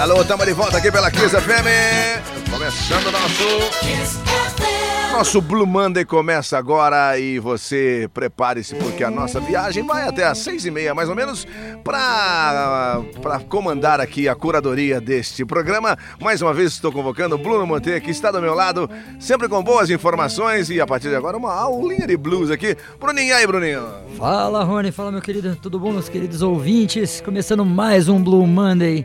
Alô, tamo de volta aqui pela Kiss FM. Começando nosso. Nosso Blue Monday começa agora e você prepare-se porque a nossa viagem vai até às seis e meia, mais ou menos, para comandar aqui a curadoria deste programa. Mais uma vez estou convocando o Bruno Monte, que está do meu lado, sempre com boas informações e a partir de agora uma aulinha de blues aqui. Bruninho, aí, Bruninho? Fala, Rony. Fala, meu querido. Tudo bom, meus queridos ouvintes? Começando mais um Blue Monday.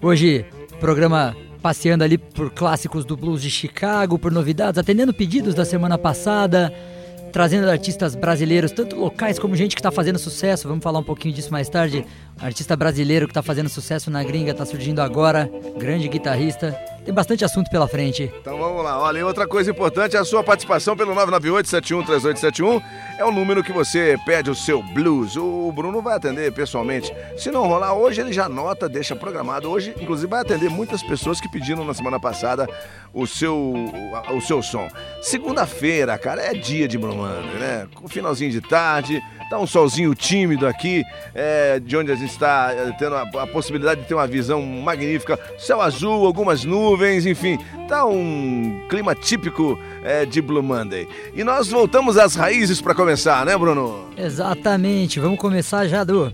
Hoje, programa passeando ali por clássicos do blues de Chicago, por novidades, atendendo pedidos da semana passada, trazendo artistas brasileiros, tanto locais como gente que está fazendo sucesso. Vamos falar um pouquinho disso mais tarde. Artista brasileiro que está fazendo sucesso na gringa, está surgindo agora, grande guitarrista. Tem bastante assunto pela frente. Então vamos lá. Olha, e outra coisa importante é a sua participação pelo 998-713871. É o número que você pede o seu blues. O Bruno vai atender pessoalmente. Se não rolar hoje, ele já anota, deixa programado. Hoje, inclusive, vai atender muitas pessoas que pediram na semana passada o seu, o seu som. Segunda-feira, cara, é dia de Bruno, né? Finalzinho de tarde Tá um solzinho tímido aqui, é, de onde a gente está é, tendo a, a, possibilidade de ter uma visão magnífica. Céu azul, algumas nuvens, enfim. Tá um clima típico é, de Blue Monday. E nós voltamos às raízes para começar, né, Bruno? Exatamente. Vamos começar já do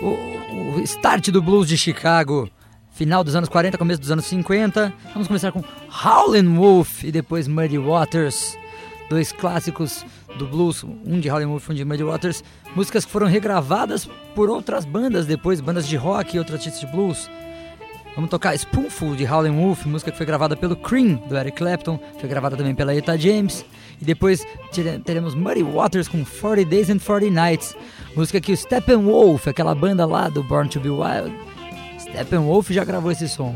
o, o start do blues de Chicago final dos anos 40, começo dos anos 50. Vamos começar com Howlin' Wolf e depois Muddy Waters, dois clássicos do blues, um de Howlin' Wolf, um de Muddy Waters, músicas que foram regravadas por outras bandas depois, bandas de rock e outros artistas de blues. Vamos tocar Spoonful de Howlin' Wolf, música que foi gravada pelo Cream, do Eric Clapton, foi gravada também pela Eta James. E depois teremos Muddy Waters com 40 Days and 40 Nights, música que o Steppenwolf, aquela banda lá do Born to Be Wild, Steppenwolf já gravou esse som.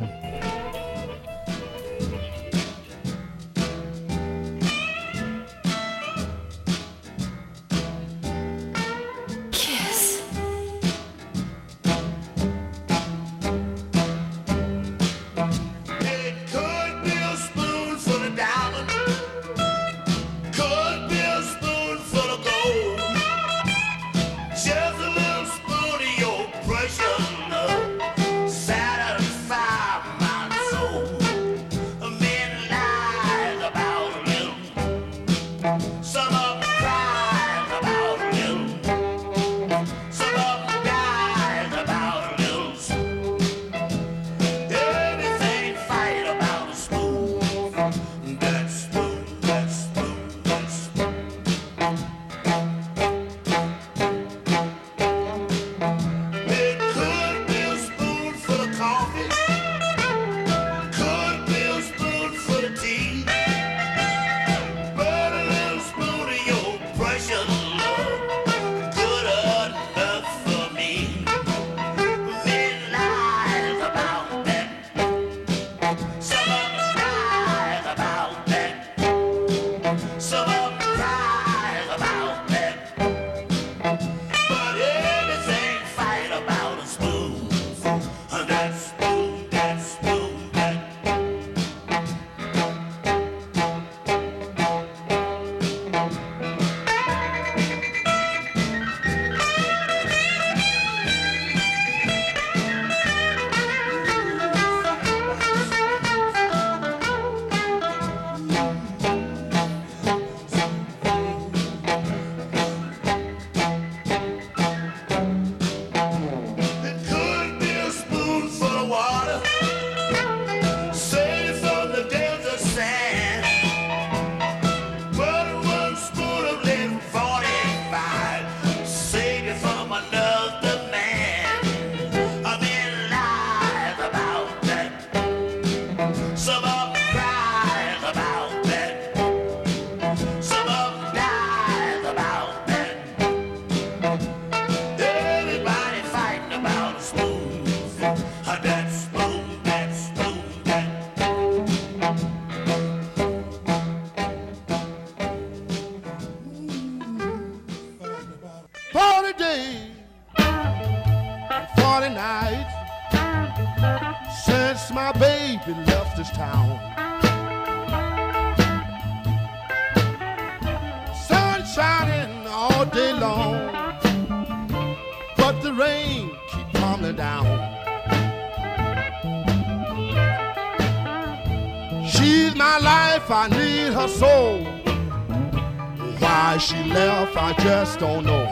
Know.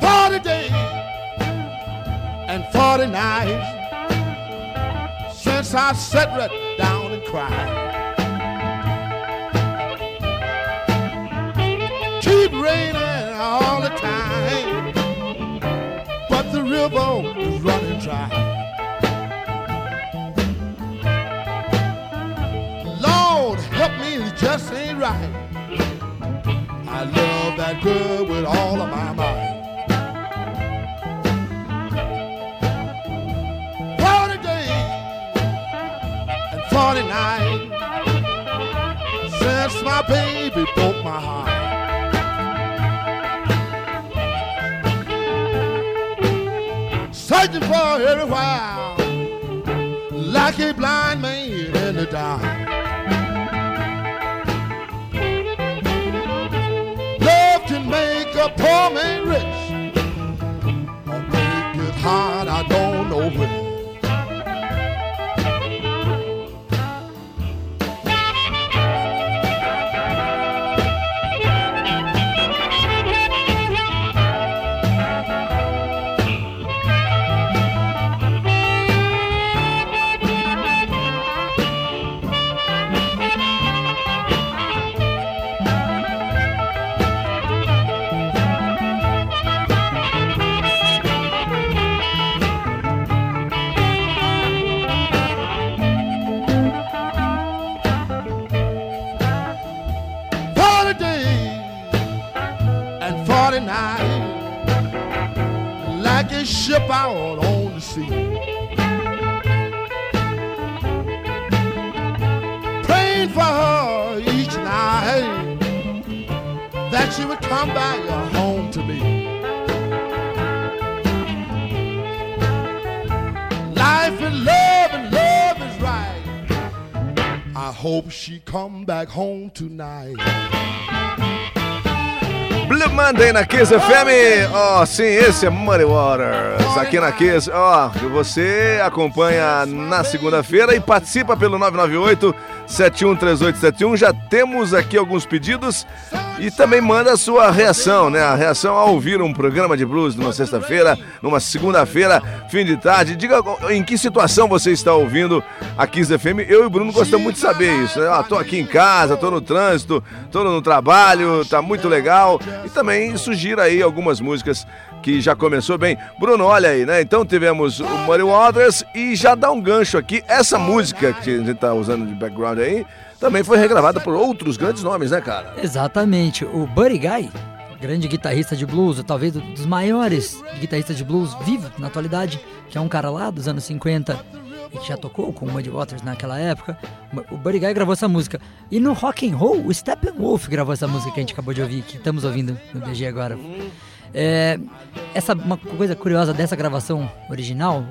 Forty days and forty nights since I sat right down and cried. Keep raining all the time, but the river is running dry. Right. I love that girl with all of my might. Forty days and forty nights since my baby broke my heart. Searching for everywhere, like a blind man in the dark. A poor man rich, out on the sea. Praying for her each night that she would come back home to me. Life and love and love is right. I hope she come back home tonight. Blue Monday na Kiss FM. Ó, sim, esse é Muddy Waters. Aqui na Kiss, ó, que você acompanha na segunda-feira e participa pelo 998 713871. Já temos aqui alguns pedidos e também manda a sua reação, né? A reação ao ouvir um programa de blues numa sexta-feira, numa segunda-feira, fim de tarde. Diga em que situação você está ouvindo a Kiss FM. Eu e o Bruno gostamos muito de saber isso. Né? Ah, tô aqui em casa, tô no trânsito, tô no trabalho, tá muito legal. E também sugira aí algumas músicas que já começou bem. Bruno, olha aí, né? Então tivemos o Muddy Waters e já dá um gancho aqui. Essa música que a gente tá usando de background também foi regravada por outros grandes nomes, né, cara? Exatamente. O Buddy Guy, grande guitarrista de blues, talvez dos maiores guitarristas de blues vivo na atualidade, que é um cara lá dos anos 50 e que já tocou com o Muddy Waters naquela época. O Buddy Guy gravou essa música. E no rock and roll, o Steppenwolf gravou essa música que a gente acabou de ouvir, que estamos ouvindo no BG agora. É, essa uma coisa curiosa dessa gravação original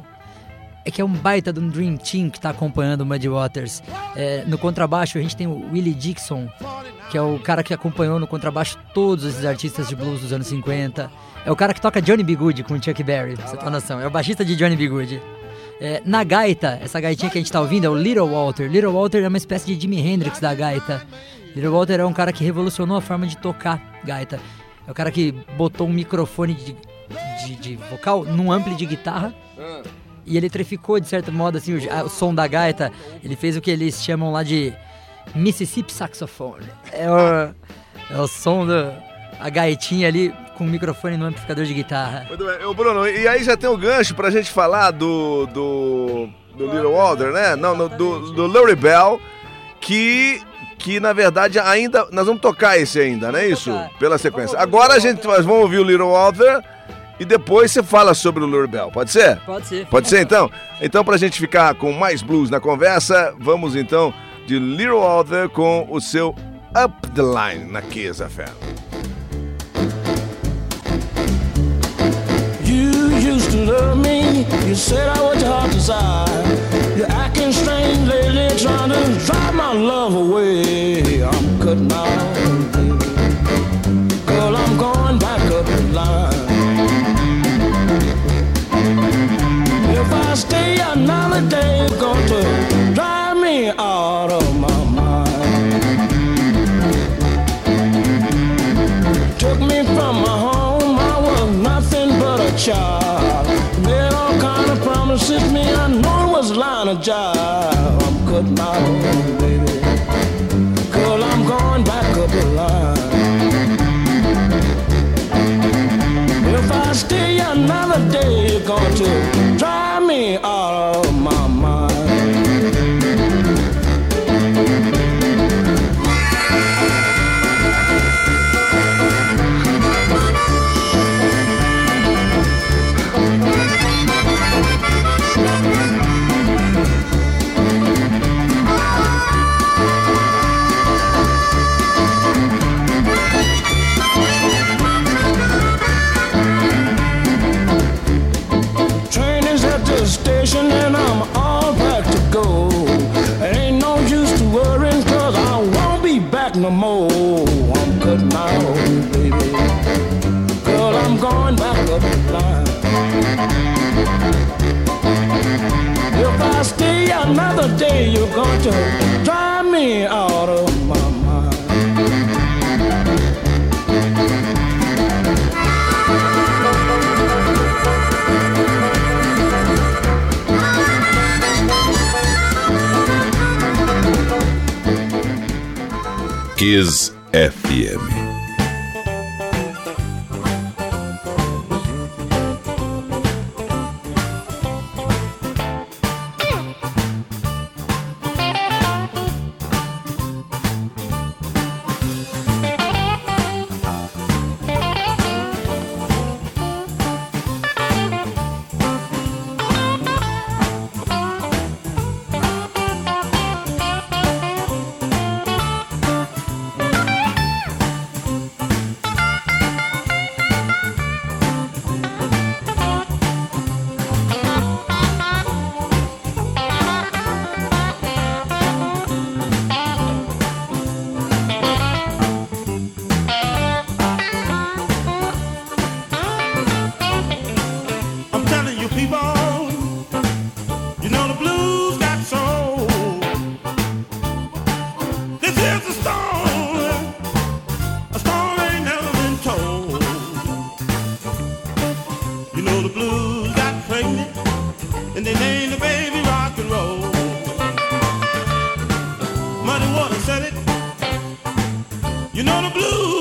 é que é um baita de um Dream Team que está acompanhando o Muddy Waters. É, no contrabaixo a gente tem o Willie Dixon, que é o cara que acompanhou no contrabaixo todos esses artistas de blues dos anos 50. É o cara que toca Johnny B. Good com Chuck Berry, pra você ter noção. É o baixista de Johnny B. Good. É, na gaita, essa gaitinha que a gente tá ouvindo é o Little Walter. Little Walter é uma espécie de Jimi Hendrix da gaita. Little Walter é um cara que revolucionou a forma de tocar gaita. É o cara que botou um microfone de, de, de vocal num ampli de guitarra e eletrificou de certo modo assim o, a- o som da gaita. Ele fez o que eles chamam lá de Mississippi Saxophone. É o, é o som da a gaitinha ali com o microfone no amplificador de guitarra. Muito bem. Ô, Bruno, e aí já tem o gancho pra gente falar do. do. do Little Walter, né? Não, no- do, do Larry Bell, que. Que na verdade ainda. Nós vamos tocar esse ainda, não é isso? Pela sequência. Agora a gente nós vamos ouvir o Little Walter e depois você fala sobre o Larry Bell, pode ser? Pode ser. Pode ser então? Então, pra gente ficar com mais blues na conversa, vamos então de Little Walter com o seu Up the Line na Kiss FM. You used to love me. You said I was your heart desire. You're acting strange lately, trying to drive my love away. I'm cutting out, I stay another day is going to drive me out of my mind. Took me from my home, I was nothing but a child. Made all kind of promises, me I know it was lying a job. I'm good now, baby. stay another day. You're going to drive me out of my mind. day you're going to drive me out of my Kiss You know the blues.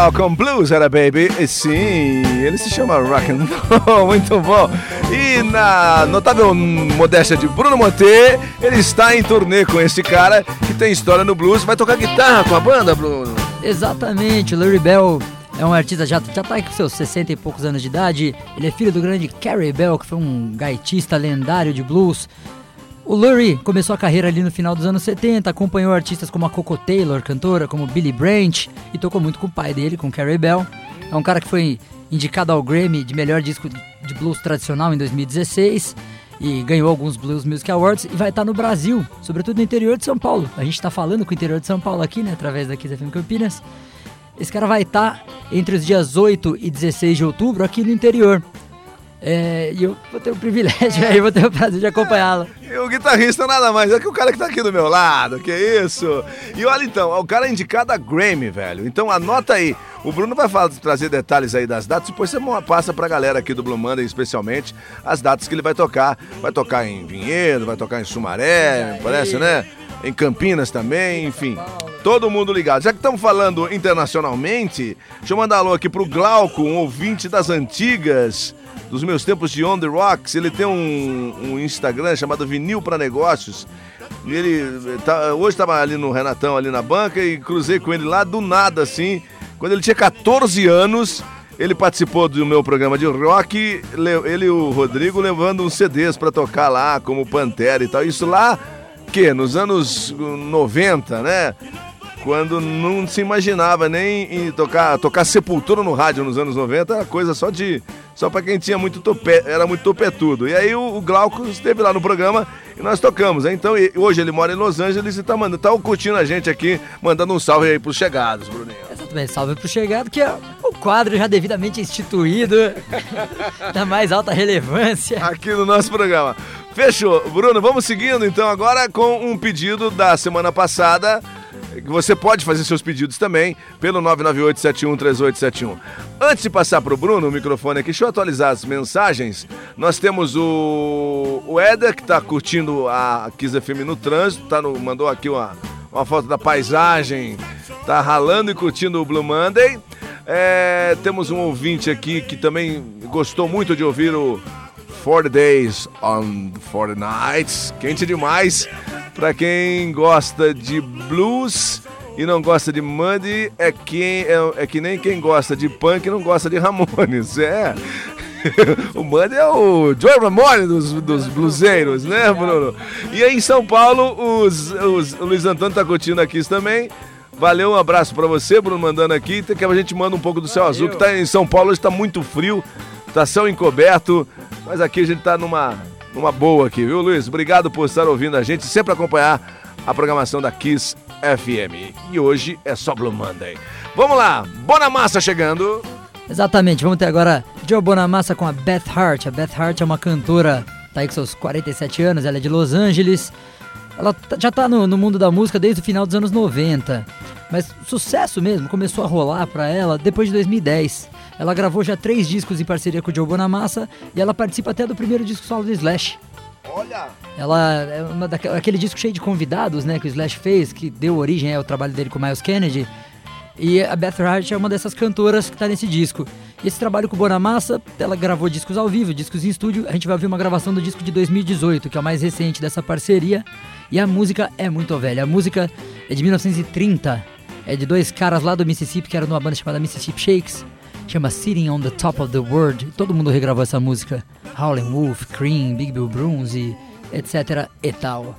Bell com Blues era Baby. E sim, ele se chama Rock and Roll, muito bom. E na notável modéstia de Bruno Monte, ele está em turnê com esse cara que tem história no blues. Vai tocar guitarra com a banda, Bruno? Exatamente, Larry Bell é um artista já, já tá com seus 60 e poucos anos de idade. Ele é filho do grande Carrie Bell, que foi um gaitista lendário de blues. O Lurie começou a carreira ali no final dos anos 70, acompanhou artistas como a Coco Taylor, cantora, como Billy Branch, e tocou muito com o pai dele, com Carrie Bell. É um cara que foi indicado ao Grammy de melhor disco de blues tradicional em 2016 e ganhou alguns Blues Music Awards e vai estar no Brasil, sobretudo no interior de São Paulo. A gente está falando com o interior de São Paulo aqui, né, através da FM Campinas. Esse cara vai estar entre os dias 8 e 16 de outubro aqui no interior. É, e eu vou ter o privilégio aí, vou ter o prazer de acompanhá-lo. E o guitarrista nada mais é que o cara que tá aqui do meu lado, que isso? E olha então, o cara é indicado a Grammy, velho. Então anota aí. O Bruno vai falar, trazer detalhes aí das datas, depois você passa pra galera aqui do Blue Monday, especialmente, as datas que ele vai tocar. Vai tocar em Vinhedo, vai tocar em Sumaré, parece, né? Em Campinas também, enfim. Todo mundo ligado. Já que estamos falando internacionalmente, deixa eu mandar alô aqui pro Glauco, um ouvinte das antigas dos meus tempos de On The Rocks. Ele tem um, um Instagram chamado Vinil para Negócios. E ele tá, hoje estava ali no Renatão, ali na banca, e cruzei com ele lá do nada, assim. Quando ele tinha 14 anos, ele participou do meu programa de rock. Ele e o Rodrigo levando uns CDs para tocar lá, como Pantera e tal. Isso lá, que? Nos anos 90, né? Quando não se imaginava nem em tocar, tocar Sepultura no rádio nos anos 90, era coisa só de só para quem tinha muito topé, era muito topetudo. E aí o, o, Glauco esteve lá no programa e nós tocamos. Né? Então hoje ele mora em Los Angeles e tá mandando, tá curtindo a gente aqui, mandando um salve aí pros chegados, Bruninho. Exatamente, salve pro chegado, que é o quadro já devidamente instituído, da mais alta relevância. Aqui no nosso programa. Fechou. Bruno, vamos seguindo então agora com um pedido da semana passada você pode fazer seus pedidos também pelo 998-713871. Antes de passar para o Bruno o microfone aqui, deixa eu atualizar as mensagens. Nós temos o, o Éder, que está curtindo a Kiss FM no trânsito, tá no, mandou aqui uma, uma foto da paisagem, tá ralando e curtindo o Blue Monday. É, temos um ouvinte aqui que também gostou muito de ouvir o 40 Days on 40 Nights, quente demais. Para quem gosta de blues e não gosta de Muddy, é, quem, é, é que nem quem gosta de punk e não gosta de Ramones. É. o Muddy é o Joey Ramone dos, dos bluseiros, né, Bruno? E aí em São Paulo, os, os, o Luiz Antônio tá curtindo aqui também. Valeu, um abraço para você, Bruno, mandando aqui. Que a gente manda um pouco do céu Valeu. azul, que tá em São Paulo, hoje tá muito frio, tá céu encoberto, mas aqui a gente tá numa numa boa aqui, viu, Luiz? Obrigado por estar ouvindo a gente sempre acompanhar a programação da Kiss FM. E hoje é só Blue Monday. Vamos lá, Bonamassa chegando. Exatamente, vamos ter agora Joe Bonamassa com a Beth Hart. A Beth Hart é uma cantora, tá aí com seus 47 anos, ela é de Los Angeles. Ela tá, já tá no, no mundo da música desde o final dos anos 90. Mas sucesso mesmo começou a rolar para ela depois de 2010. Ela gravou já três discos em parceria com o Joe Bonamassa e ela participa até do primeiro disco solo do Slash. Olha! Ela é uma daquela, aquele disco cheio de convidados, né, que o Slash fez, que deu origem ao trabalho dele com o Miles Kennedy. E a Beth Hart é uma dessas cantoras que está nesse disco. Esse trabalho com o Bonamassa, ela gravou discos ao vivo, discos em estúdio. A gente vai ouvir uma gravação do disco de 2018, que é o mais recente dessa parceria. E a música é muito velha. A música é de 1930. É de dois caras lá do Mississippi, que eram numa banda chamada Mississippi Shakes chama Sitting on the Top of the World. Todo mundo regravou essa música. Howlin' Wolf, Cream, Big Bill Bruns e etc e tal.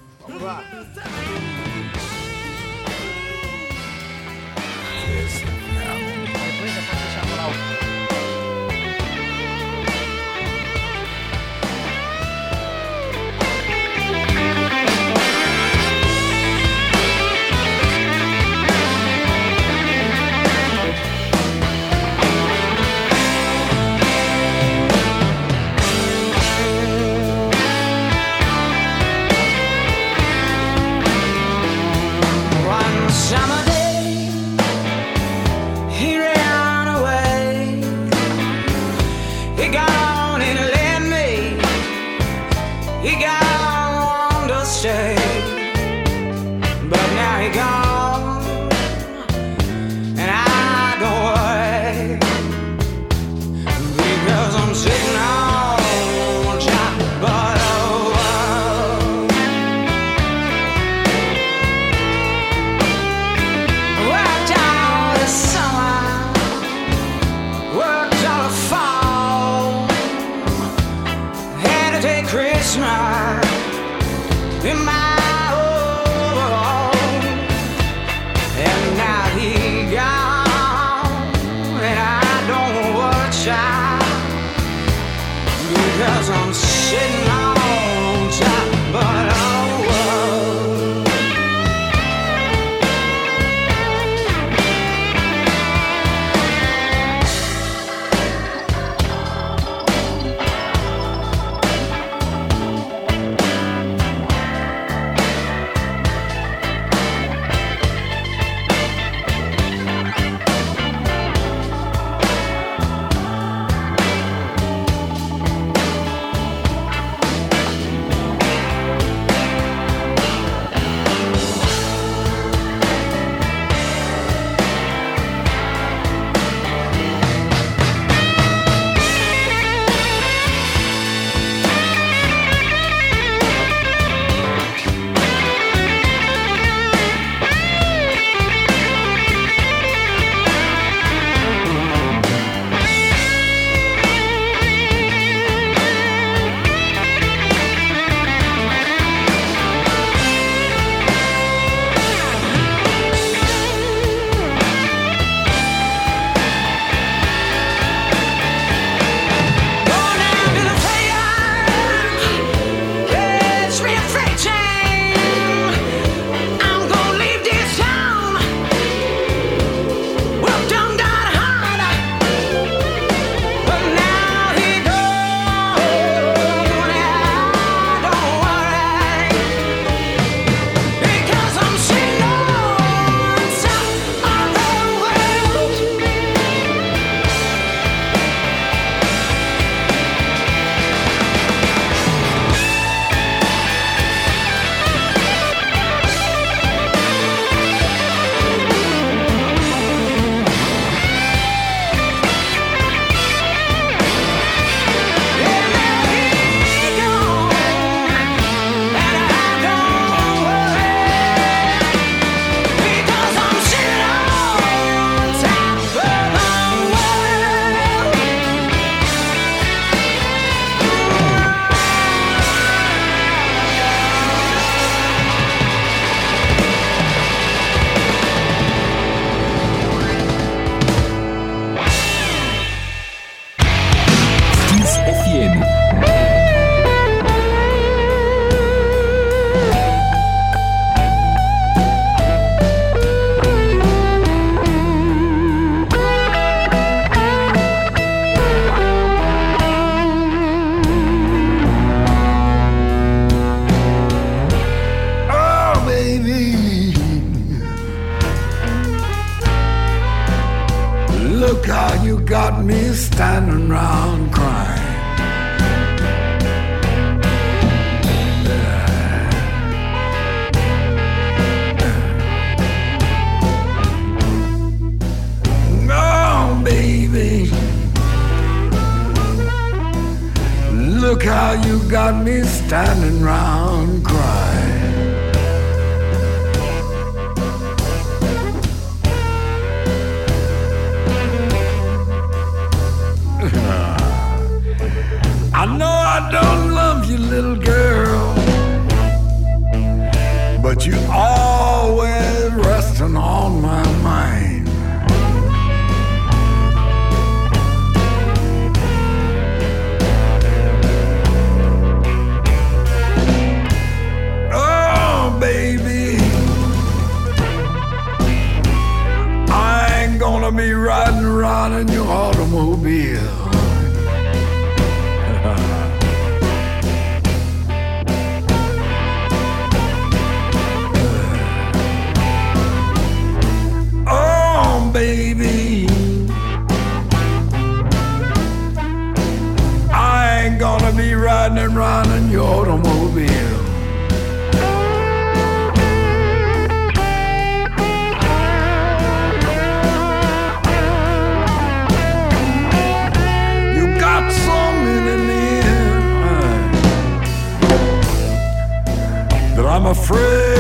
free.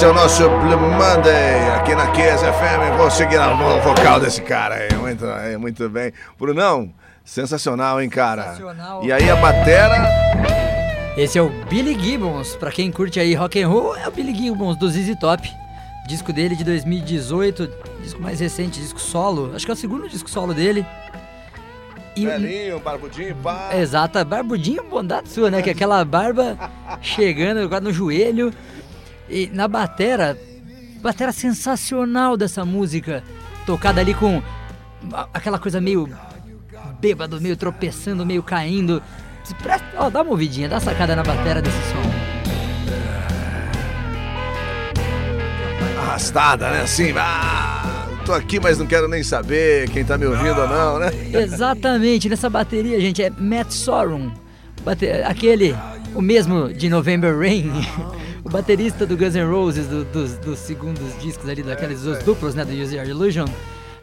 Esse é o nosso Blue Monday aqui na Kiss FM. Vou seguir a vo- vocal desse cara aí. Muito, muito bem. Brunão, sensacional, hein, cara? Sensacional. E aí a batera. Esse é o Billy Gibbons, pra quem curte aí rock and roll, é o Billy Gibbons do ZZ Top. Disco dele de 2018, disco mais recente, disco solo. Acho que é o segundo disco solo dele. E, Velhinho, barbudinho, pá. Exata, barbudinho bondade sua, né? Que é aquela barba chegando quase no joelho. E na batera, batera sensacional dessa música. Tocada ali com a- aquela coisa meio bêbado, meio tropeçando, meio caindo. Ó, dá uma ouvidinha, dá uma sacada na batera desse som. Arrastada, né? Assim, ah, tô aqui, mas não quero nem saber quem tá me ouvindo ou não, né? Exatamente, nessa bateria, gente, é Matt Sorum. Bate- Aquele, o mesmo de November Rain, o baterista do Guns N' Roses, do- dos, dos segundos discos ali, daqueles dos duplos, né, do Use Your Illusion.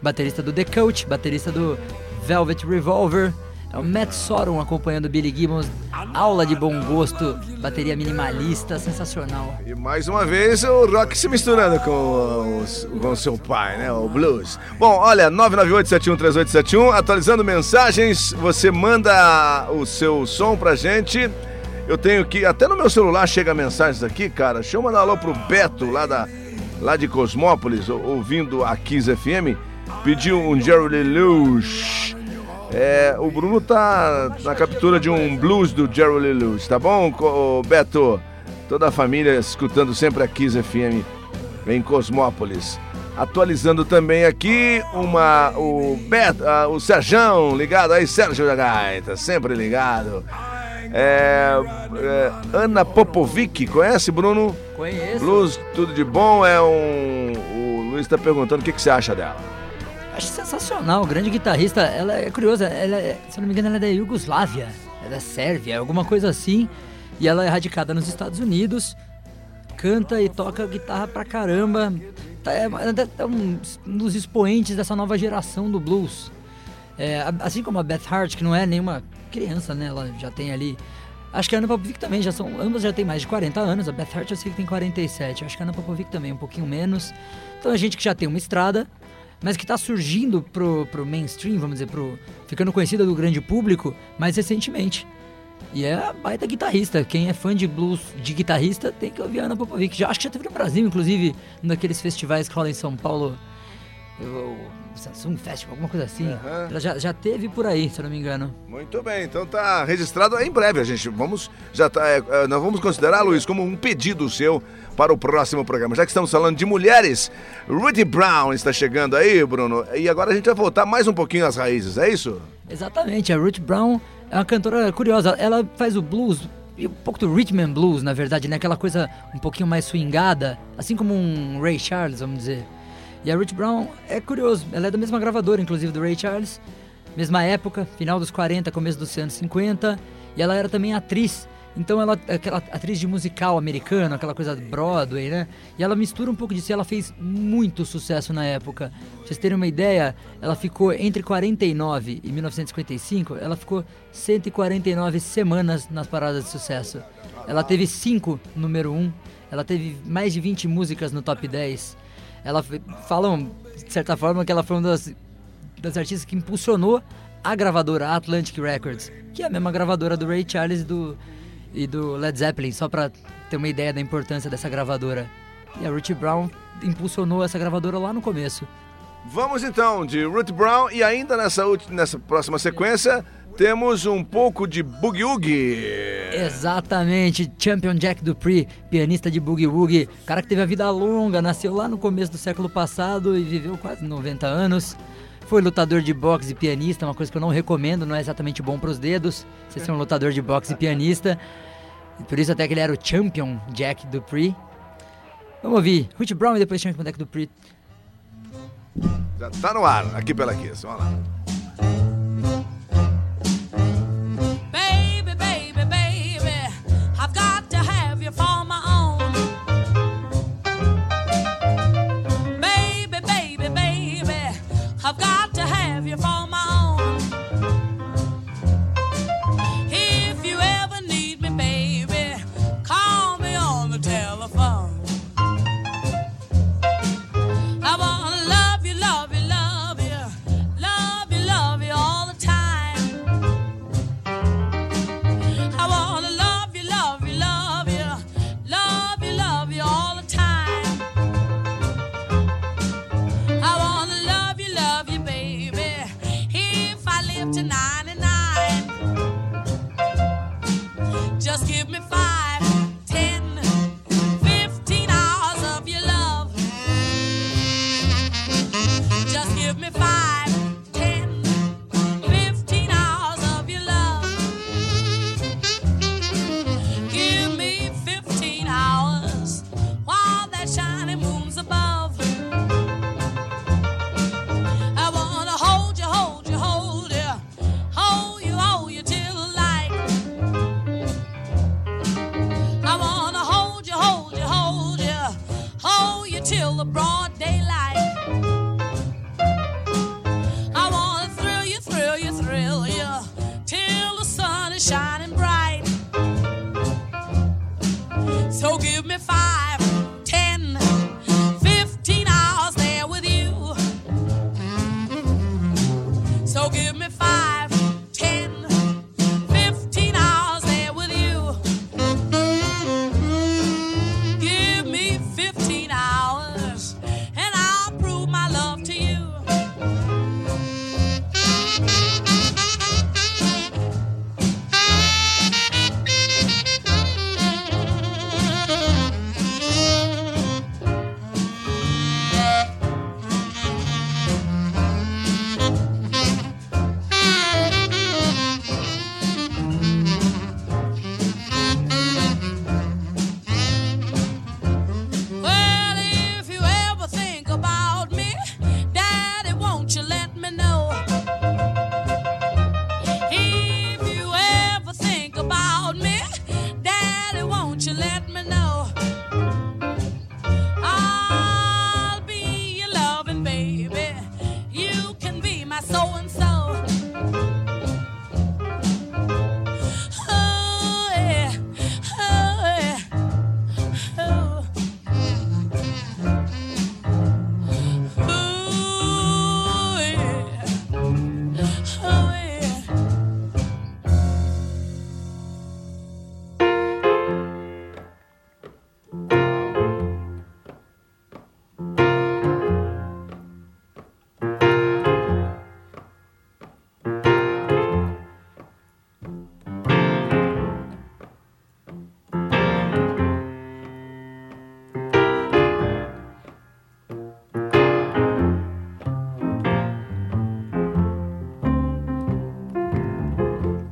Baterista do The Coach, baterista do Velvet Revolver. É o Matt Sorum acompanhando Billy Gibbons. Aula de bom gosto, bateria minimalista, sensacional. E mais uma vez o rock se misturando com, os- com o seu pai, né? O blues. Bom, olha, 998-713871, atualizando mensagens, você manda o seu som pra gente. Eu tenho que. Até no meu celular chega mensagens aqui, cara. Deixa eu mandar alô pro Beto, lá, da, lá de Cosmópolis, ou- ouvindo a Kiss FM. Pediu um Jerry Lewis. É, o Bruno tá na captura de um blues do Jerry Lewis, tá bom, Beto? Toda a família escutando sempre a Kiss FM em Cosmópolis. Atualizando também aqui uma o Beto, ah, o Serjão ligado aí, Sérgio da Gaita, sempre ligado. É, é, Ana Popovic, conhece, Bruno? Conheço. Blues, tudo de bom. É um. O Luiz está perguntando o que, que você acha dela. Acho sensacional, grande guitarrista. Ela é curiosa, ela é, se não me engano, ela é da Iugoslávia, é da Sérvia, alguma coisa assim. E ela é radicada nos Estados Unidos, canta e toca guitarra pra caramba. Tá- É, é um, um dos expoentes dessa nova geração do blues. É, assim como a Beth Hart, que não é nenhuma criança, né? Ela já tem ali. Acho que a Ana Popovic também, já são, ambas já tem mais de 40 anos. A Beth Hart eu sei que tem 47. Acho que a Ana Popovic também, um pouquinho menos. Então a gente que já tem uma estrada, mas que tá surgindo pro, pro mainstream, vamos dizer, pro, ficando conhecida do grande público mais recentemente. E é a baita guitarrista. Quem é fã de blues de guitarrista tem que ouvir a Ana Popovic. Já, acho que já teve no Brasil, inclusive, num daqueles festivais que rolam em São Paulo. O Samsung Festival, alguma coisa assim. Aham. Ela já, já teve por aí, se eu não me engano. Muito bem, então tá registrado em breve, a gente. Vamos, já tá, é, é, nós vamos considerar, Luiz, como um pedido seu para o próximo programa. Já que estamos falando de mulheres, Rudy Brown está chegando aí, Bruno. E agora a gente vai voltar mais um pouquinho às raízes, é isso? Exatamente, a Ruth Brown é uma cantora curiosa. Ela faz o blues e um pouco do rhythm and blues, na verdade, né? Aquela coisa um pouquinho mais swingada, assim como um Ray Charles, vamos dizer. E a Ruth Brown é curioso, ela é da mesma gravadora, inclusive, do Ray Charles. Mesma época, final dos 40, começo dos anos 50. E ela era também atriz. Então ela aquela atriz de musical americano, aquela coisa Broadway, né? E ela mistura um pouco disso e ela fez muito sucesso na época. Pra vocês terem uma ideia, ela ficou entre 49 e 1955, ela ficou 149 semanas nas paradas de sucesso. Ela teve 5 número 1, ela teve mais de 20 músicas no top 10. Ela falam, de certa forma, que ela foi uma das, das artistas que impulsionou a gravadora Atlantic Records, que é a mesma gravadora do Ray Charles e do, e do Led Zeppelin, só pra ter uma ideia da importância dessa gravadora. E a Ruth Brown impulsionou essa gravadora lá no começo. Vamos então de Ruth Brown e ainda nessa, nessa próxima sequência temos um pouco de Boogie Woogie. Exatamente, Champion Jack Dupree, pianista de Boogie Woogie, cara que teve a vida longa, nasceu lá no começo do século passado e viveu quase 90 anos. Foi lutador de boxe e pianista, uma coisa que eu não recomendo, não é exatamente bom para os dedos, você ser um lutador de boxe e pianista. Por isso até que ele era o Champion Jack Dupree. Vamos ouvir Ruth Brown e depois Champion Jack Dupree. Já tá no ar, aqui pela Kiss. Vamos lá.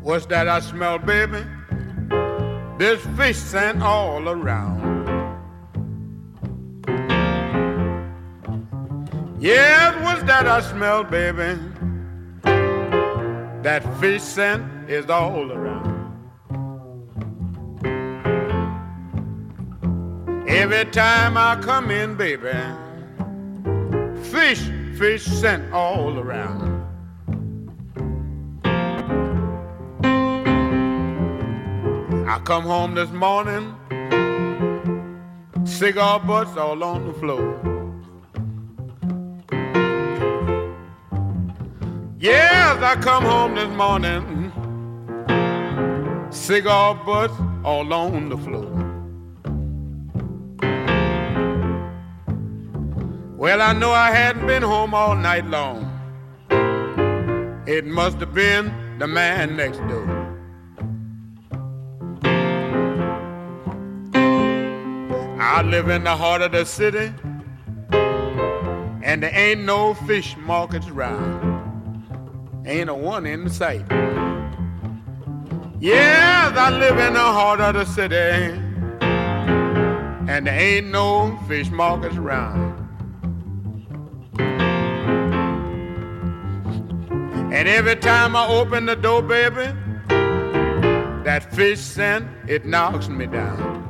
What's that I smell, baby? There's fish scent all around. Yes, what's that I smell, baby? That fish scent is all around. Every time I come in, baby, fish, fish scent all around. I come home this morning, cigar butts all on the floor. Yes, I come home this morning, cigar butts all on the floor. Well, I know I hadn't been home all night long. It must have been the man next door. I live in the heart of the city, and there ain't no fish markets around. Ain't a one in sight. Yes, I live in the heart of the city, and there ain't no fish markets around. And every time I open the door, baby, that fish scent, it knocks me down.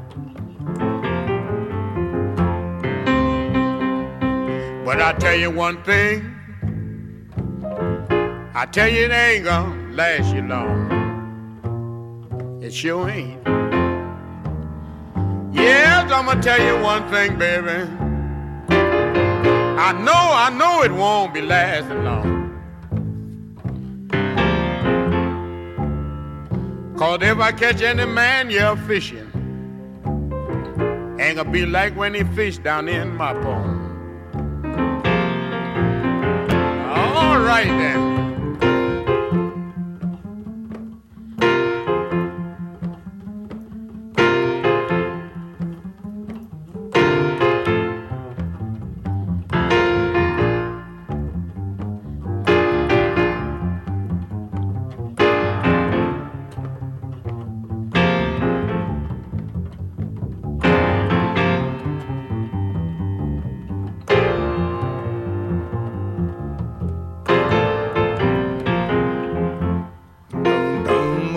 But I tell you one thing, I tell you it ain't gonna last you long. It sure ain't. Yes, I'm gonna tell you one thing, baby. I know, I know it won't be lasting long. Cause if I catch any man, you're fishing, ain't gonna be like when he fished down in my pond.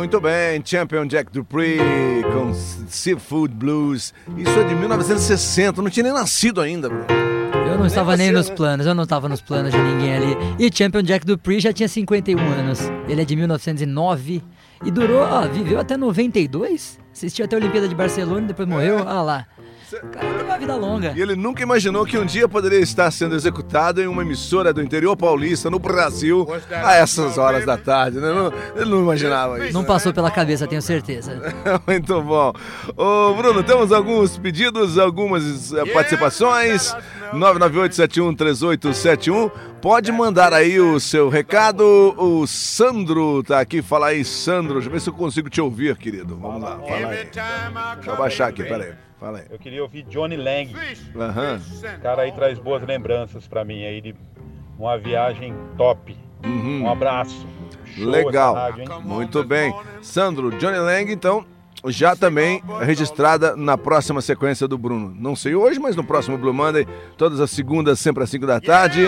Muito bem, Champion Jack Dupree com Seafood Blues. Isso é de 1960, não tinha nem nascido ainda, Bruno. Eu não estava nem nos né? planos, eu não estava nos planos de ninguém ali. E Champion Jack Dupree já tinha 51 anos. Ele é de 1909 e durou, ó, viveu até 92. Assistiu até a Olimpíada de Barcelona e depois morreu. Ah lá. O cara teve uma vida longa. E ele nunca imaginou que um dia poderia estar sendo executado em uma emissora do interior paulista, no Brasil, a essas horas da tarde. Né? Não- ele não imaginava isso. Não passou pela cabeça, tenho certeza. Muito bom. Ô, Bruno, temos alguns pedidos, algumas eh, participações. 998-713871. Pode mandar aí o seu recado. O Sandro tá aqui. Fala aí, Sandro. Deixa eu ver se eu consigo te ouvir, querido. Vamos lá, fala aí. Deixa eu baixar aqui, peraí. Fala aí. Eu queria ouvir Johnny Lang. scent O cara aí traz boas lembranças pra mim aí de uma viagem top. Um abraço. Show Uhum. Legal. rádio? Muito bem. Sandro, Johnny Lang, então, já também registrada na próxima sequência do Bruno. Não sei hoje, mas no próximo Blue Monday, todas as segundas, sempre às 5 da tarde.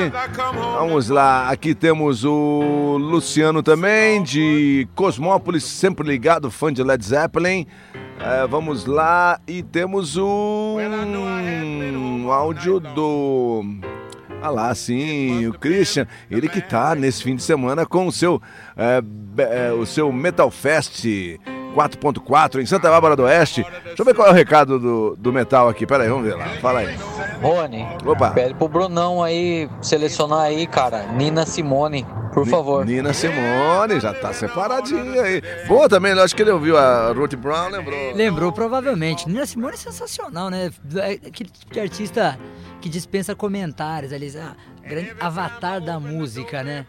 Vamos lá, aqui temos o Luciano também, de Cosmópolis, sempre ligado, fã de Led Zeppelin. É, vamos lá, e temos o um áudio do. Ah lá, sim, o Christian, ele que tá nesse fim de semana com o seu, é, é, o seu Metal Fest 4.4 em Santa Bárbara do Oeste. Deixa eu ver qual é o recado do, do Metal aqui, pera aí, vamos ver lá, fala aí. Rony, Opa. pede pro Brunão aí selecionar aí, cara, Nina Simone, por Ni- favor. Nina Simone, já tá separadinha aí. Boa também, eu acho que ele ouviu a Ruth Brown, lembrou. Lembrou provavelmente. Nina Simone é sensacional, né? É aquele tipo de artista que dispensa comentários. Ali, ah, grande avatar da música, né?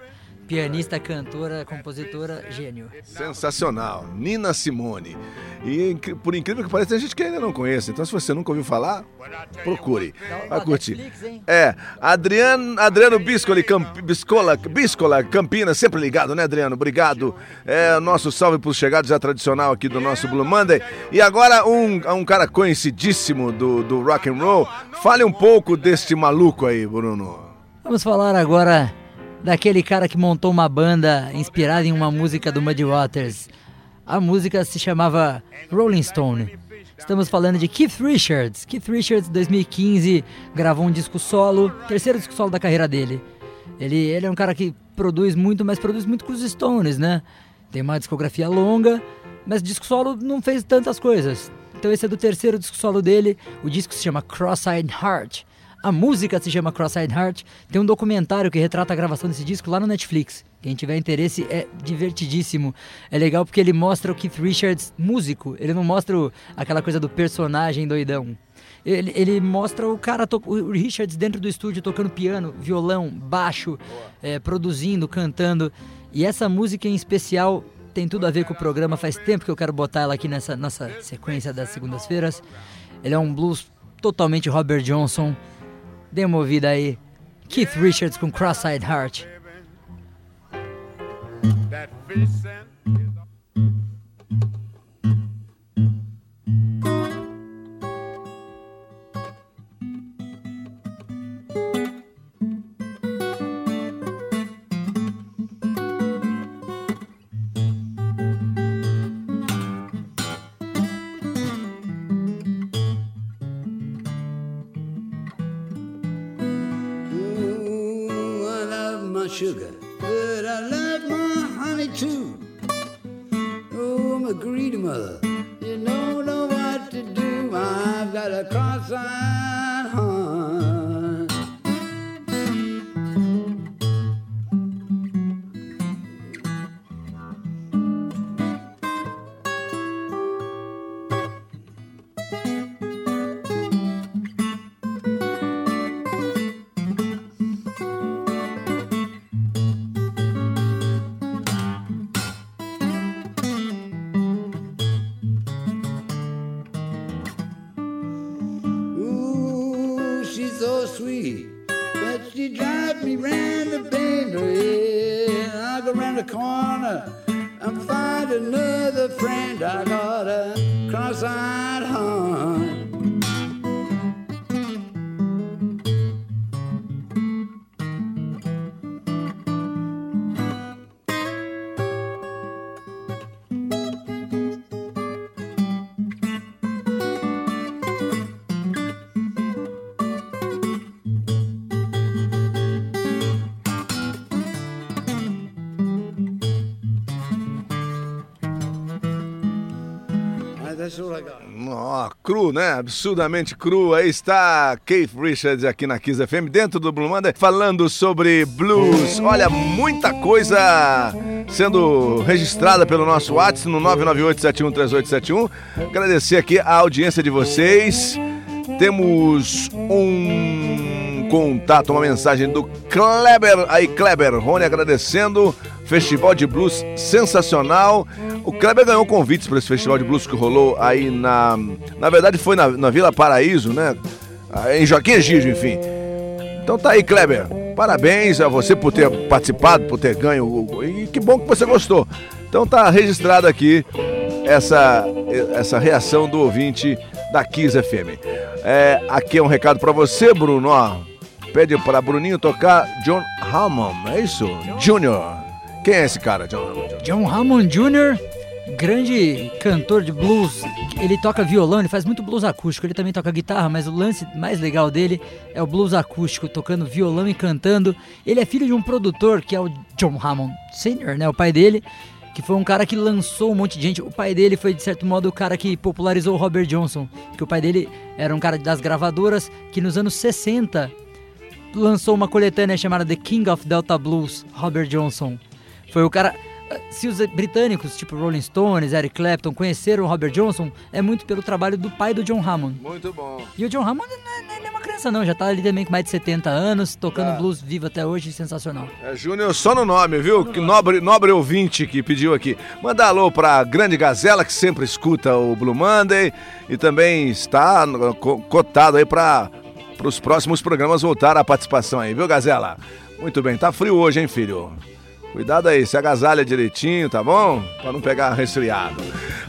Pianista, cantora, compositora, gênio. Sensacional, Nina Simone. E por incrível que pareça, tem gente que ainda não conhece. Então, se você nunca ouviu falar, procure. Vai curtir. Netflix, hein? É, Adriano, Adriano Biscoli, Camp, Biscola, Biscola, Campinas, sempre ligado, né, Adriano? Obrigado. É nosso salve pros chegados já tradicional aqui do nosso Blue Monday. E agora um, um cara conhecidíssimo do, do rock and roll. Fale um pouco deste maluco aí, Bruno. Vamos falar agora daquele cara que montou uma banda inspirada em uma música do Muddy Waters. A música se chamava Rolling Stone. Estamos falando de Keith Richards. Keith Richards, 2015, gravou um disco solo, terceiro disco solo da carreira dele. Ele, ele é um cara que produz muito, mas produz muito com os Stones, né? Tem uma discografia longa, mas disco solo não fez tantas coisas. Então esse é do terceiro disco solo dele. O disco se chama Cross-Eyed Heart. A música se chama Cross-Eyed Heart. Tem um documentário que retrata a gravação desse disco lá no Netflix. Quem tiver interesse é divertidíssimo. É legal porque ele mostra o Keith Richards músico. Ele não mostra aquela coisa do personagem doidão. Ele, ele mostra o cara, o Richards dentro do estúdio tocando piano, violão, baixo, é, produzindo, cantando. E essa música em especial tem tudo a ver com o programa. Faz tempo que eu quero botar ela aqui nessa nossa sequência das segundas-feiras. Ele é um blues totalmente Robert Johnson. Dê uma ouvida aí. Keith Richards com Cross-Eyed Heart. That is so sweet, but she drives me round the bend. Oh, yeah, I go round the corner and find another friend. I got a cross-eyed heart. Cru, né? Absurdamente cru. Aí está Keith Richards aqui na Kiss FM, dentro do Blue Monday, falando sobre blues. Olha, muita coisa sendo registrada pelo nosso WhatsApp no 998713871. Agradecer aqui a audiência de vocês. Temos um contato, uma mensagem do Kleber. Aí, Kleber, Rony agradecendo. Festival de Blues sensacional. O Kleber ganhou convites para esse festival de blues que rolou aí na. Na verdade, foi na, na Vila Paraíso, né? Ah, Em Joaquim Egídio, enfim. Então tá aí, Kleber. Parabéns a você por ter participado, por ter ganho. E que bom que você gostou. Então tá registrado aqui essa, essa reação do ouvinte da Kiss FM. É, aqui é um recado pra você, Bruno. Pede para Bruninho tocar John Hammond, é isso? Junior. Quem é esse cara, John Hammond? John Hammond Jr., grande cantor de blues. Ele toca violão, ele faz muito blues acústico. Ele também toca guitarra, mas o lance mais legal dele é o blues acústico, tocando violão e cantando. Ele é filho de um produtor que é o John Hammond Sr., né? O pai dele, que foi um cara que lançou um monte de gente. O pai dele foi, de certo modo, o cara que popularizou o Robert Johnson. Que o pai dele era um cara das gravadoras que nos anos 60 lançou uma coletânea chamada The King of Delta Blues, Robert Johnson. Foi o cara. Se os britânicos, tipo Rolling Stones, Eric Clapton, conheceram o Robert Johnson, é muito pelo trabalho do pai do John Hammond. Muito bom. E o John Hammond não é, não é uma criança, não, já tá ali também com mais de 70 anos, tocando Tá. blues vivo até hoje, sensacional. É Júnior só no nome, viu? Que nobre, nobre ouvinte que pediu aqui. Manda alô pra Grande Gazela, que sempre escuta o Blue Monday e também está no- co- cotado aí para os próximos programas voltar a participação aí, viu, Gazela? Muito bem, tá frio hoje, hein, filho? Cuidado aí, se agasalha direitinho, tá bom? Pra não pegar resfriado.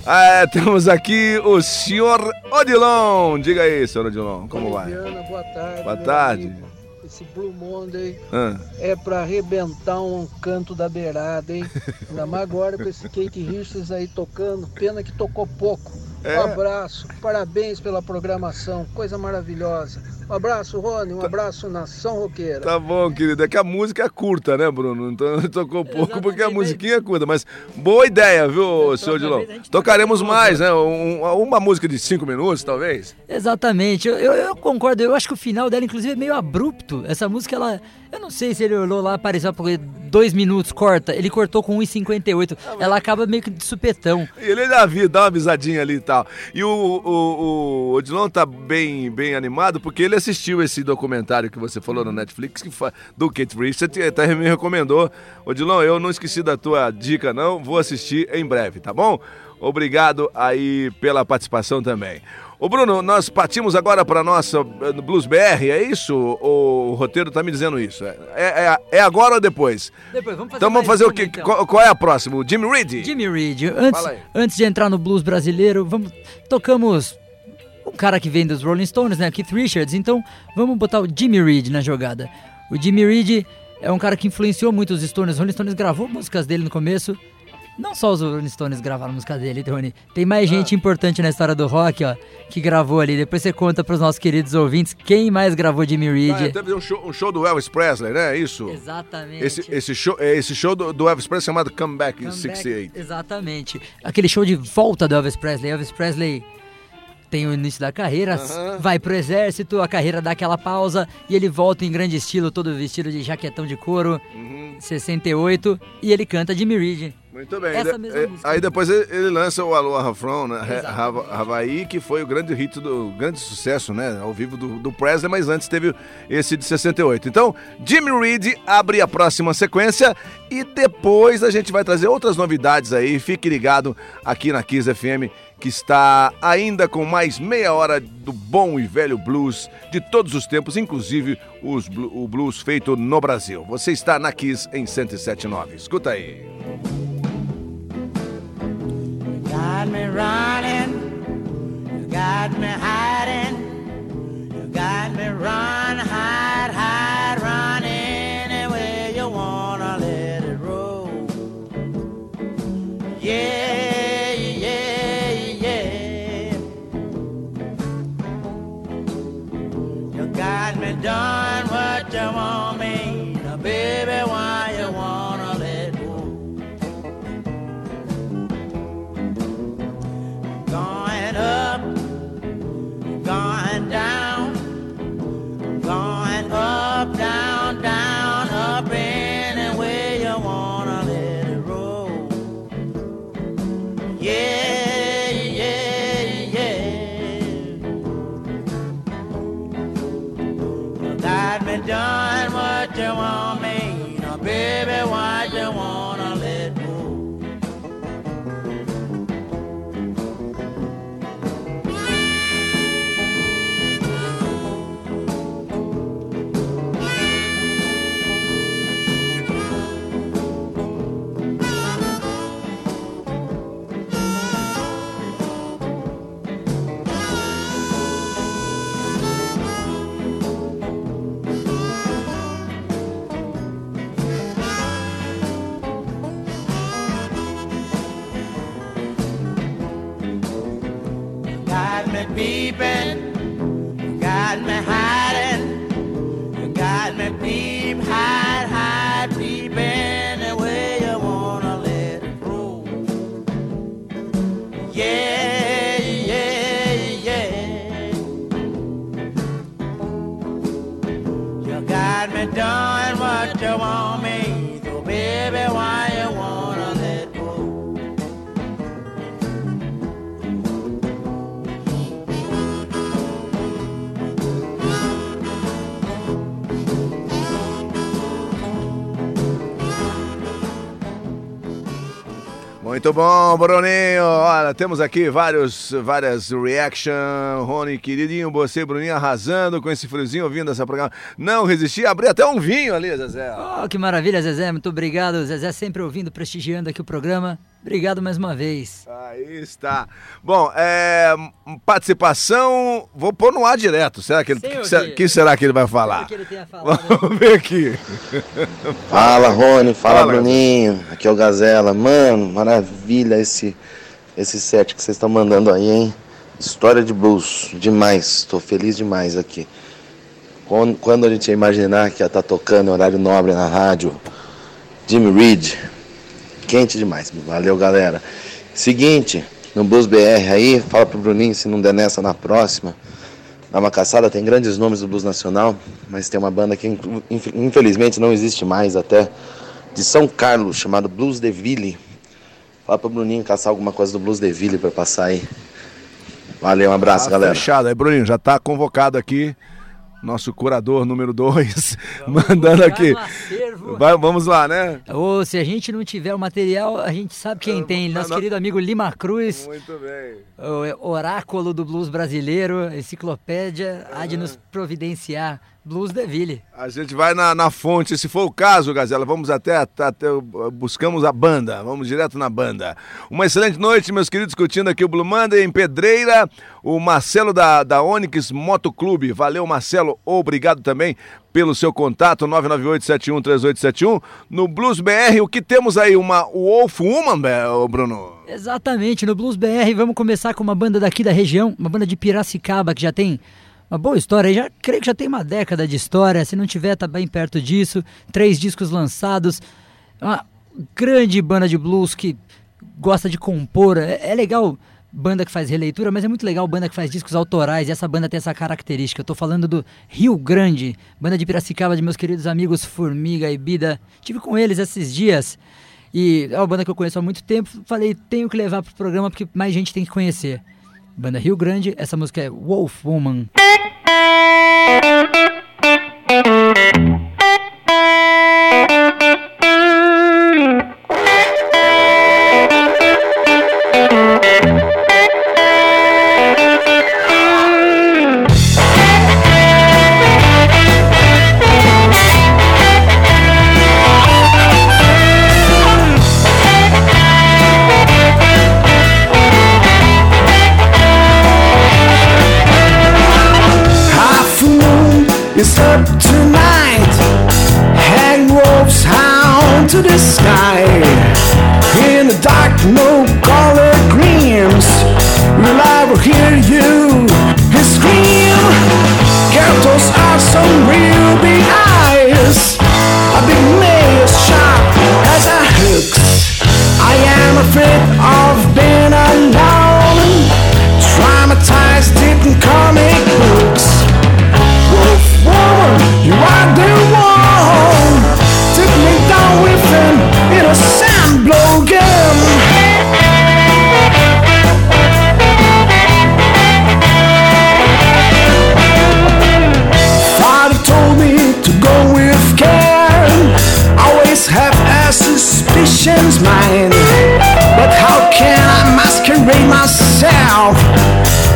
É, temos aqui o senhor Odilon. Diga aí, senhor Odilon, como vai? Viana, boa tarde. Boa tarde. amigo. Esse Blue Monday Ah. é pra arrebentar um canto da beirada, hein? Ainda mais agora com esse Kate Richards aí tocando. Pena que tocou pouco. É. Um abraço, parabéns pela programação, coisa maravilhosa. Um abraço, Rony, um abraço, Nação Roqueira. Tá bom, querido. É que a música é curta, né, Bruno? Então tocou pouco porque a musiquinha é curta. Mas boa ideia, viu, senhor Dilon? Tocaremos mais, né? Um- uma música de cinco minutos, talvez. Exatamente, eu, eu, eu concordo, eu acho que o final dela, inclusive, é meio abrupto. Essa música, ela, Eu não sei se ele olhou lá, apareceu por dois minutos, corta. Ele cortou com 1,58. Ela acaba meio que de supetão. Ele ainda vi, dá uma bisadinha ali e tal. E o, o, o Odilon tá bem, bem animado porque ele assistiu esse documentário que você falou no Netflix que do Kate Richards e até me recomendou. Odilon, eu não esqueci da tua dica não, vou assistir em breve, tá bom? Obrigado aí pela participação também. Ô Bruno, nós partimos agora para nossa eh, Blues BR, é isso? O, roteiro tá me dizendo isso. É, é, é agora ou depois? Depois, vamos fazer Então vamos fazer o quê? então. Qual, qual é a próxima? O Jimmy Reed? Jimmy Reed. Antes, antes de entrar no blues brasileiro, vamos tocamos um cara que vem dos Rolling Stones, né? Keith Richards. Então vamos botar o Jimmy Reed na jogada. O Jimmy Reed é um cara que influenciou muito os Stones. Os Rolling Stones gravou músicas dele no começo. Não só os Rolling Stones gravaram música dele, Tony. Tem mais Ah. gente importante na história do rock, ó, que gravou ali. Depois você conta pros nossos queridos ouvintes quem mais gravou Jimmy Reed. Ah, teve um show, um show do Elvis Presley, né? Isso? Exatamente. Esse, esse show, esse show do, do Elvis Presley chamado Comeback, Comeback, 68. Exatamente. Aquele show de volta do Elvis Presley. Elvis Presley tem o início da carreira, Aham. vai pro exército, a carreira dá aquela pausa e ele volta em grande estilo, todo vestido de jaquetão de couro, Uhum. 68, e ele canta Jimmy Reed. Muito bem. Essa mesma é, música. Aí depois ele, ele lança o Aloha From, né? Exatamente. Havaí, que foi o grande hit do grande sucesso, né? Ao vivo do, do Presley, mas antes teve esse de 68. Então, Jimmy Reed abre a próxima sequência e depois a gente vai trazer outras novidades aí. Fique ligado aqui na Kiss FM, que está ainda com mais meia hora do bom e velho blues de todos os tempos, inclusive os o blues feito no Brasil. Você está na Kiss em 107.9. Escuta aí. got me running, you got me hiding, you got me run, Muito bom, Bruninho. Olha, temos aqui vários, várias reaction. Rony, queridinho, você, Bruninho, arrasando com esse friozinho, ouvindo essa programa. Não resisti, abri até um vinho ali, Zezé. Oh, que maravilha, Zezé. Muito obrigado. Zezé sempre ouvindo, prestigiando aqui o programa. Obrigado mais uma vez. Aí está. Bom, é, participação, vou pôr no ar direto. Será que ele, que, será- que será que ele vai falar? que ele. Vamos ver aqui. Fala, Rony. Fala, Fala, Bruninho. Aqui é o Gazela. Mano, maravilha esse, esse set que vocês estão mandando aí, hein? História de blues. Demais. Tô feliz demais aqui. Quando, quando a gente ia imaginar que ia estar tocando em horário nobre na rádio, Jimmy Reed. Quente demais. Valeu, galera. Seguinte, no Blues BR aí, fala pro Bruninho se não der nessa na próxima. uma caçada. Tem grandes nomes do blues nacional, mas tem uma banda que inf- infelizmente não existe mais até, de São Carlos, chamado Blues Deville. Fala pro Bruninho caçar alguma coisa do Blues Deville pra passar aí. Valeu, um abraço, Tá galera. Fechado. Aí, Bruninho, já tá convocado aqui. Nosso curador número 2, mandando aqui. Vai, vamos lá, né? Ou se a gente não tiver o material, a gente sabe quem tem. Nosso não- querido amigo Lima Cruz, Muito bem. o oráculo do blues brasileiro, enciclopédia, há de nos providenciar Blues Deville. A gente vai na, na fonte, se for o caso, Gazela, vamos até, até, buscamos a banda, vamos direto na banda. Uma excelente noite, meus queridos, discutindo aqui o Blue Monday em Pedreira, o Marcelo da, da Onix Motoclube, valeu Marcelo, obrigado também pelo seu contato, 998-713871, no Blues BR, o que temos aí, uma Wolf Woman, Bruno? Exatamente, no Blues BR vamos começar com uma banda daqui da região, uma banda de Piracicaba que já tem uma boa história, já creio que já tem uma década de história, se não tiver tá bem perto disso, três discos lançados, uma grande banda de blues que gosta de compor, é, é legal banda que faz releitura, mas é muito legal banda que faz discos autorais, e essa banda tem essa característica. Eu tô falando do Rio Grande, banda de Piracicaba de meus queridos amigos Formiga e Bida. Tive com eles esses dias. E é uma banda que eu conheço há muito tempo. Falei, tenho que levar pro programa porque mais gente tem que conhecer. Banda Rio Grande, essa música é Wolf Woman. is up tonight. Hang wolves hound to the sky. In the dark, no color gleams. Will I hear you scream? Those are some real big eyes. A big nail sharp as a hooks. I am afraid of how can I masquerade myself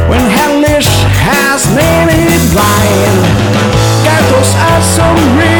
when hellish has made me blind? Got those are some real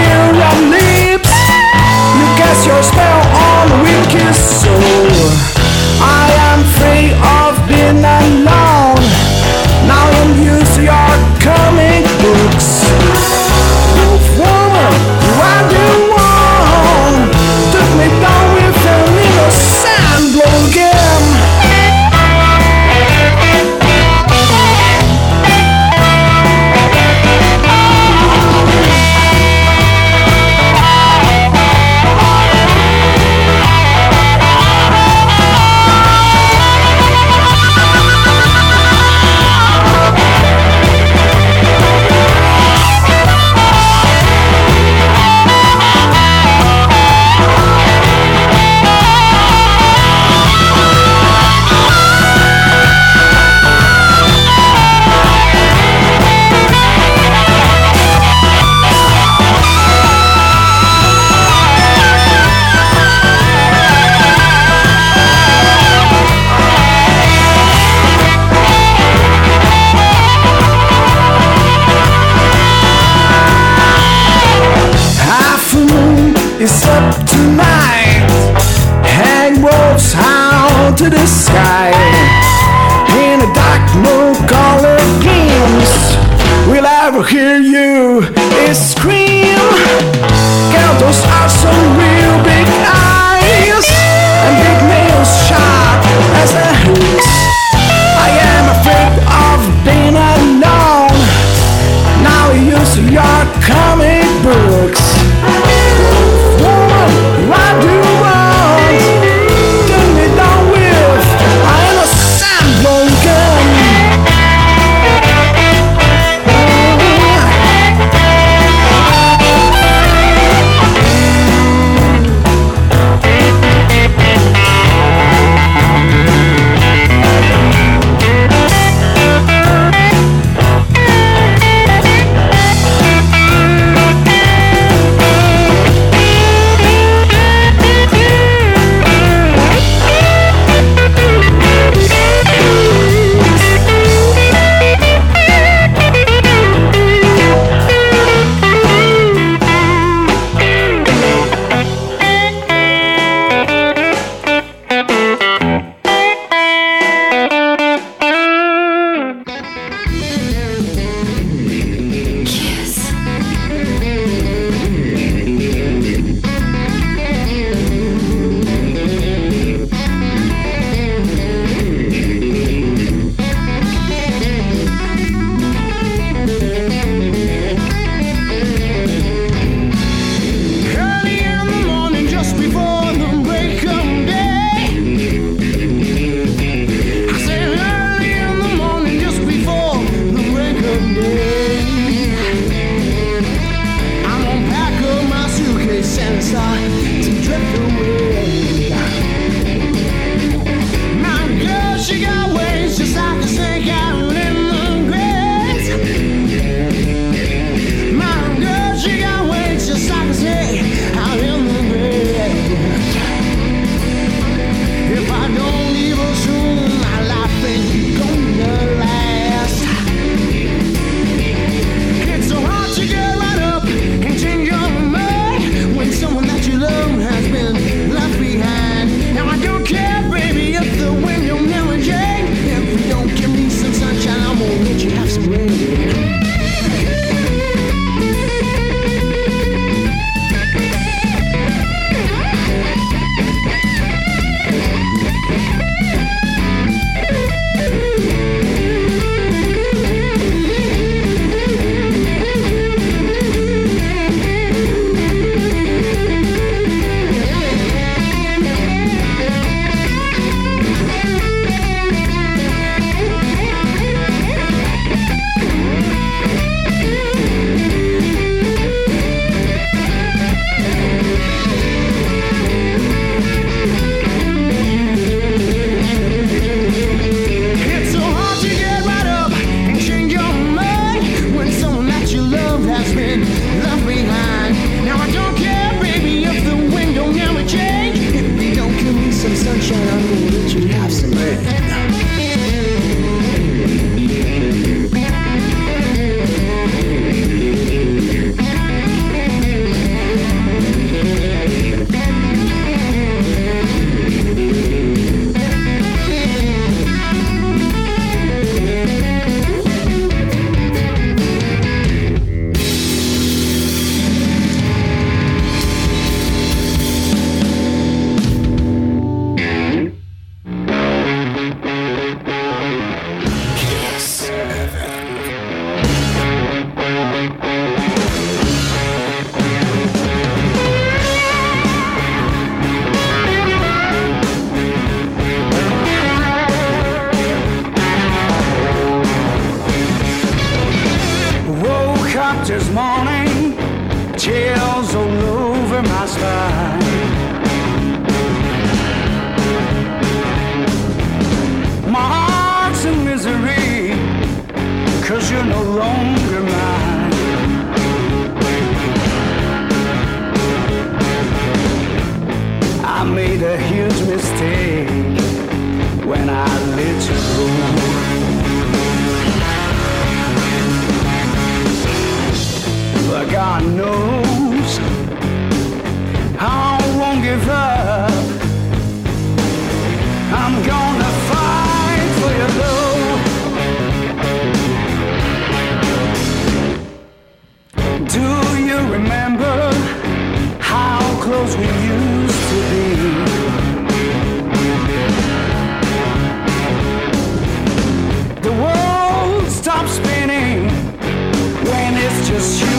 Cause you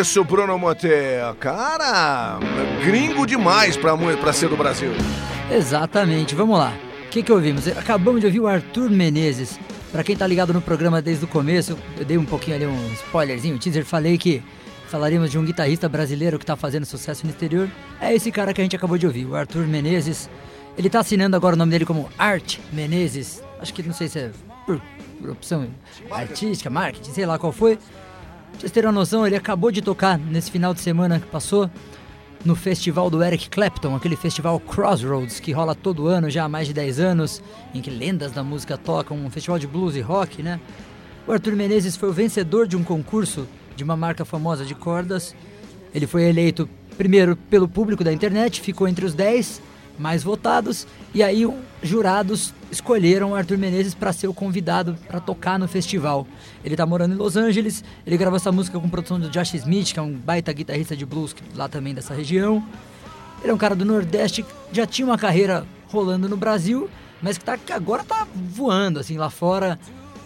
isso, Bruno Moté? Cara, gringo demais pra, pra ser do Brasil. Exatamente, vamos lá. O que, que ouvimos? Acabamos de ouvir o Arthur Menezes. Pra quem tá ligado no programa desde o começo, eu dei um pouquinho ali, um spoilerzinho, um teaser, falei que falaríamos de um guitarrista brasileiro que tá fazendo sucesso no exterior. É esse cara que a gente acabou de ouvir, o Arthur Menezes. Ele tá assinando agora o nome dele como Art Menezes. Acho que não sei se é por, por opção artística, marketing, sei lá qual foi. Vocês terem uma noção, ele acabou de tocar nesse final de semana que passou no festival do Eric Clapton, aquele festival Crossroads que rola todo ano já há mais de 10 anos, em que lendas da música tocam, um festival de blues e rock, né? O Arthur Menezes foi o vencedor de um concurso de uma marca famosa de cordas. Ele foi eleito primeiro pelo público da internet, ficou entre os 10 mais votados, e aí os jurados escolheram Arthur Menezes para ser o convidado para tocar no festival. Ele está morando em Los Angeles, ele gravou essa música com produção do Josh Smith, que é um baita guitarrista de blues lá também dessa região. Ele é um cara do Nordeste, já tinha uma carreira rolando no Brasil, mas que, tá, agora tá voando, assim, lá fora.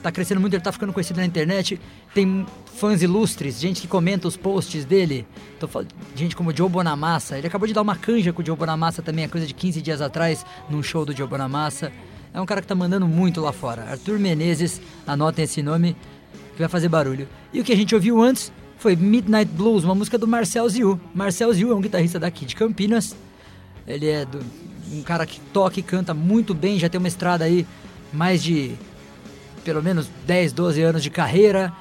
Tá crescendo muito, ele tá ficando conhecido na internet. Tem fãs ilustres, gente que comenta os posts dele. Tô falando, gente como o Joe Bonamassa. Ele acabou de dar uma canja com o Joe Bonamassa também, a coisa de 15 dias atrás, num show do Joe Bonamassa. É um cara que tá mandando muito lá fora. Arthur Menezes, anotem esse nome, que vai fazer barulho. E o que a gente ouviu antes foi Midnight Blues, uma música do Marcel Ziu. Marcel Ziu é um guitarrista daqui de Campinas. Ele é do- um cara que toca e canta muito bem, já tem uma estrada aí mais de pelo menos 10, 12 anos de carreira.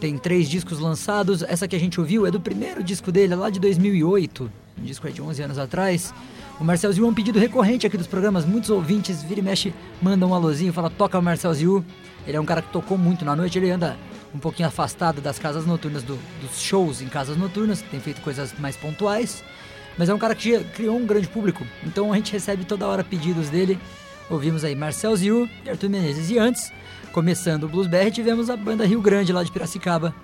Tem três discos lançados. Essa que a gente ouviu é do primeiro disco dele, lá de 2008. Um disco é de 11 anos atrás. O Marcel Ziu é um pedido recorrente aqui dos programas. Muitos ouvintes, vira e mexe, mandam um alôzinho, fala toca o Marcel Ziu. Ele é um cara que tocou muito na noite. Ele anda um pouquinho afastado das casas noturnas, do- dos shows em casas noturnas. Tem feito coisas mais pontuais. Mas é um cara que criou um grande público. Então a gente recebe toda hora pedidos dele. Ouvimos aí Marcel Ziu e Arthur Menezes. E antes, começando o Blues BR, tivemos a banda Rio Grande lá de Piracicaba.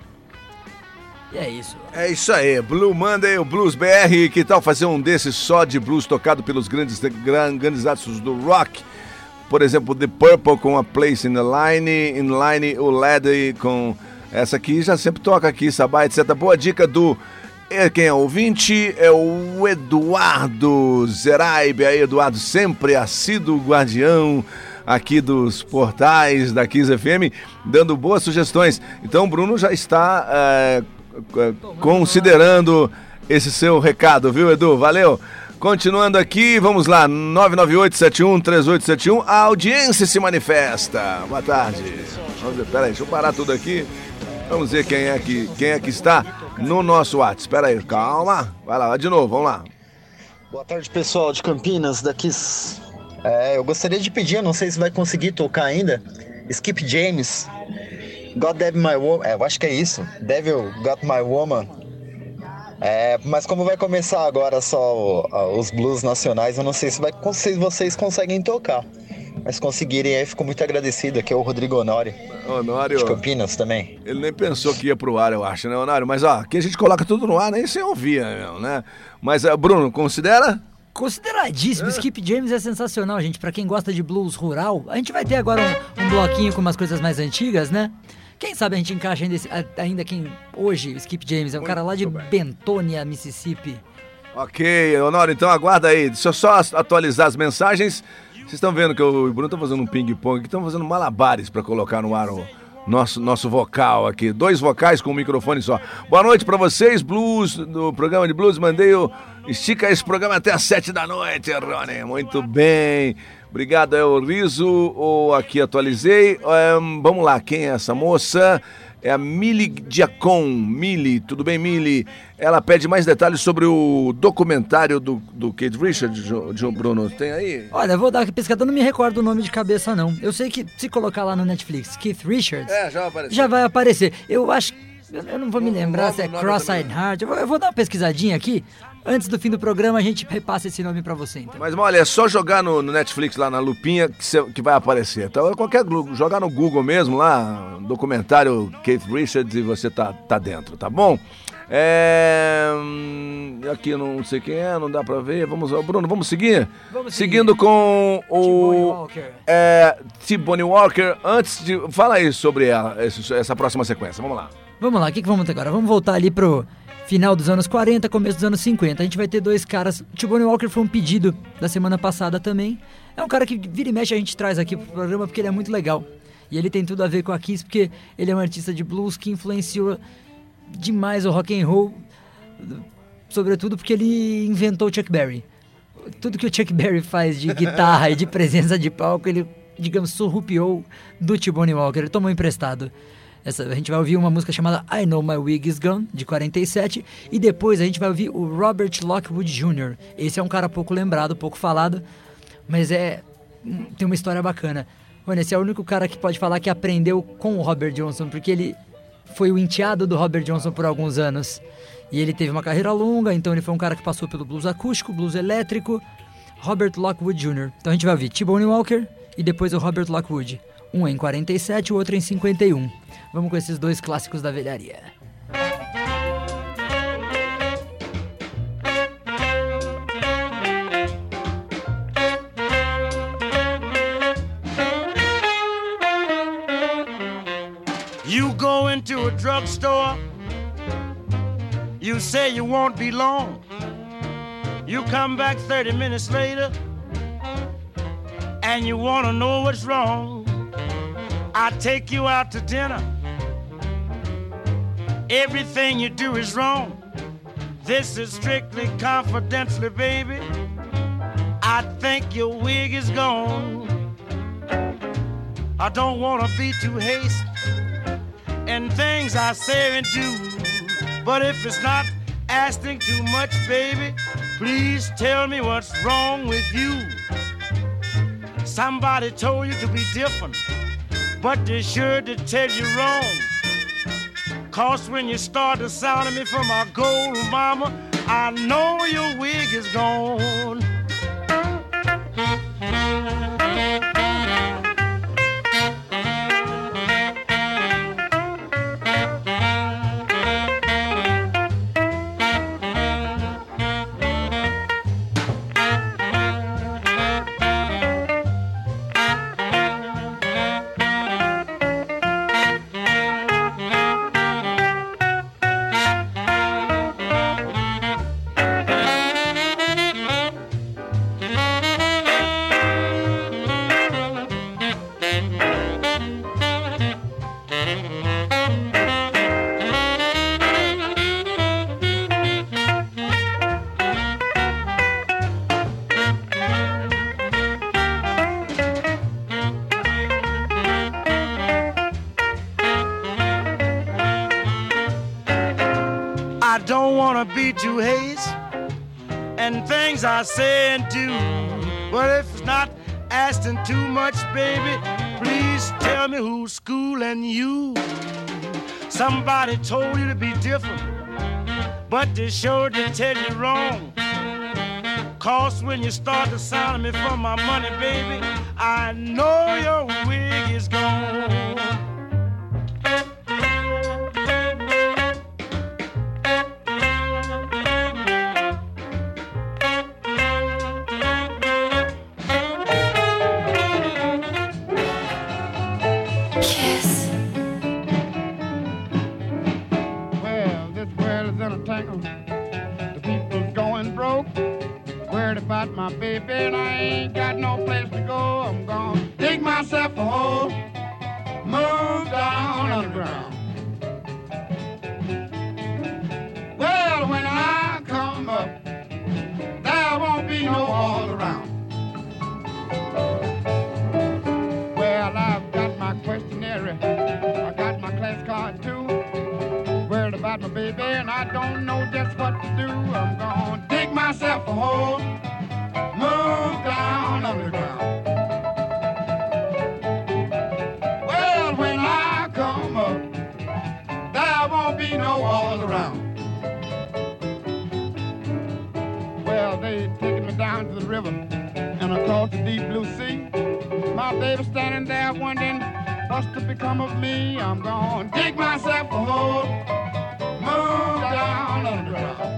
E é isso. É isso aí, Blue Monday, o Blues BR. Que tal fazer um desses só de blues tocado pelos grandes, gran- grandes do rock? Por exemplo, The Purple com a Place in the Line, in Line o Led com essa aqui, já sempre toca aqui, Sabá, etc. Boa dica do. é, Quem é ouvinte é o Eduardo Zeraib, aí Eduardo sempre assíduo guardião aqui dos portais da Kiss FM, dando boas sugestões. Então o Bruno já está é, considerando esse seu recado, viu, Edu? Valeu! Continuando aqui, vamos lá, 998-71-3871, a audiência se manifesta. Boa tarde. Vamos ver, peraí, deixa eu parar tudo aqui. Vamos ver quem é que, quem é que está no nosso WhatsApp. Espera aí, calma. Vai lá, vai de novo, vamos lá. Boa tarde, pessoal de Campinas, daqui. É, eu gostaria de pedir, não sei se vai conseguir tocar ainda. Skip James, God Devil My Woman. É, eu acho que é isso. Devil Got My Woman. É, mas como vai começar agora só o- os blues nacionais, eu não sei se, vai, se vocês conseguem tocar. Mas se conseguirem aí, fico muito agradecido. Aqui é o Rodrigo Honório. Honório. De Campinas também. Ele nem pensou que ia pro ar, eu acho, né, Honório? Mas ó, aqui a gente coloca tudo no ar, nem sem ouvir, mesmo, né? Mas, eh, Bruno, considera? Consideradíssimo. Skip James é sensacional, gente. Pra quem gosta de blues rural, a gente vai ter agora um, um bloquinho com umas coisas mais antigas, né? Quem sabe a gente encaixa ainda, ainda quem hoje, o Skip James, é um cara lá de Bentonia, Mississippi. Ok, Honório, então aguarda aí. Deixa eu só atualizar as mensagens. Vocês estão vendo que eu e o Bruno estão fazendo um ping-pong aqui, estão fazendo malabares para colocar no ar o nosso, nosso vocal aqui. Dois vocais com um microfone só. Boa noite para vocês, Blues, do programa de Blues. Mandei o. Estica esse programa até às sete da noite, Rony. Muito bem. Obrigado, é o Riso. Ou aqui atualizei. Ahn, vamos lá, quem é essa moça? É a Mili Diacon. Mili, tudo bem, Mili? Ela pede mais detalhes sobre o documentário do, do Kate Richards, Jo- João Bruno. Tem aí? Olha, vou dar aqui pescada, não me recordo o nome de cabeça, não. Eu sei que se colocar lá no Netflix, Keith Richards, É, já vai aparecer. já vai aparecer. Eu acho. Eu eu não vou me lembrar se é nome Cross-Eyed Heart. Eu vou, eu vou dar uma pesquisadinha aqui. Antes do fim do programa, a gente repassa esse nome pra você, então. Mas olha, é só jogar no, no Netflix lá na lupinha que, cê- que vai aparecer. Então, qualquer glu- jogar no Google mesmo lá, documentário Kate Richards e você tá, tá dentro, tá bom? É, hum, aqui não sei quem é, não dá pra ver. Vamos, Bruno, vamos seguir? Vamos Seguindo com o Walker. é, T-Bone Walker. Antes de. Fala aí sobre ela, essa próxima sequência. Vamos lá. Vamos lá, o que, que vamos ter agora? Vamos voltar ali pro final dos anos 40, começo dos anos 50. A gente vai ter dois caras. O T-Bone Walker foi um pedido da semana passada também. É um cara que vira e mexe a gente traz aqui pro programa porque ele é muito legal. E ele tem tudo a ver com a Kiss porque ele é um artista de blues que influenciou demais o rock and roll, sobretudo porque ele inventou o Chuck Berry. Tudo que o Chuck Berry faz de guitarra e de presença de palco, ele, digamos, surrupiou do T-Bone Walker, ele tomou emprestado. Essa, a gente vai ouvir uma música chamada I Know My Wig Is Gone, de 47, e depois a gente vai ouvir o Robert Lockwood Jr. Esse é um cara pouco lembrado, pouco falado, mas é hum, tem uma história bacana. Mano, esse é o único cara que pode falar que aprendeu com o Robert Johnson, porque ele foi o enteado do Robert Johnson por alguns anos. E ele teve uma carreira longa, então ele foi um cara que passou pelo blues acústico, blues elétrico, Robert Lockwood Jr. Então a gente vai ouvir T-Bone Walker e depois o Robert Lockwood. Um em 47 e o outro em 51. Vamos com esses dois clássicos da velharia. You go into a drugstore, you say you won't be long. You come back 30 minutes later, and you want to know what's wrong. I take you out to dinner. Everything you do is wrong. This is strictly confidentially, baby. I think your wig is gone. I don't want to be too hasty in things I say and do. But if it's not asking too much, baby, please tell me what's wrong with you. Somebody told you to be different, but they're sure to tell you wrong. Cause when you start to sound me for my gold mama, I know your wig is gone. I say and do. But if it's not asking too much, baby, please tell me who's schooling you. Somebody told you to be different, but they sure did tell you wrong. Cause when you start to sound me for my money, baby, I know your wig is gone. Well, they taking me down to the river and across the deep blue sea. My baby standing there wondering what's to become of me. I'm gonna dig myself a hole, move down underground.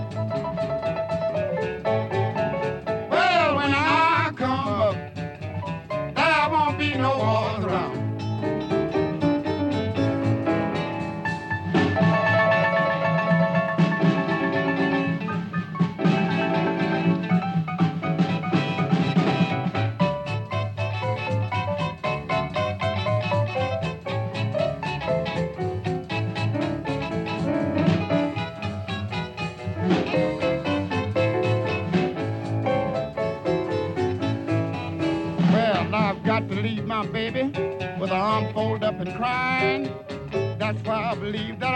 And crying. That's why I believe that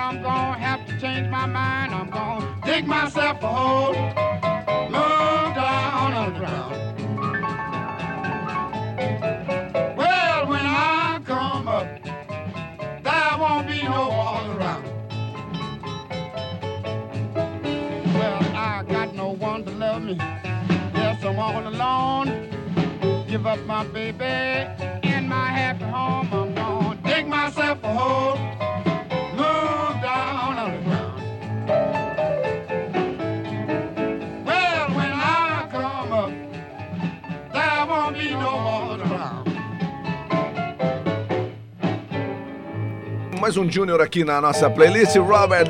Mais um Junior aqui na nossa playlist, Robert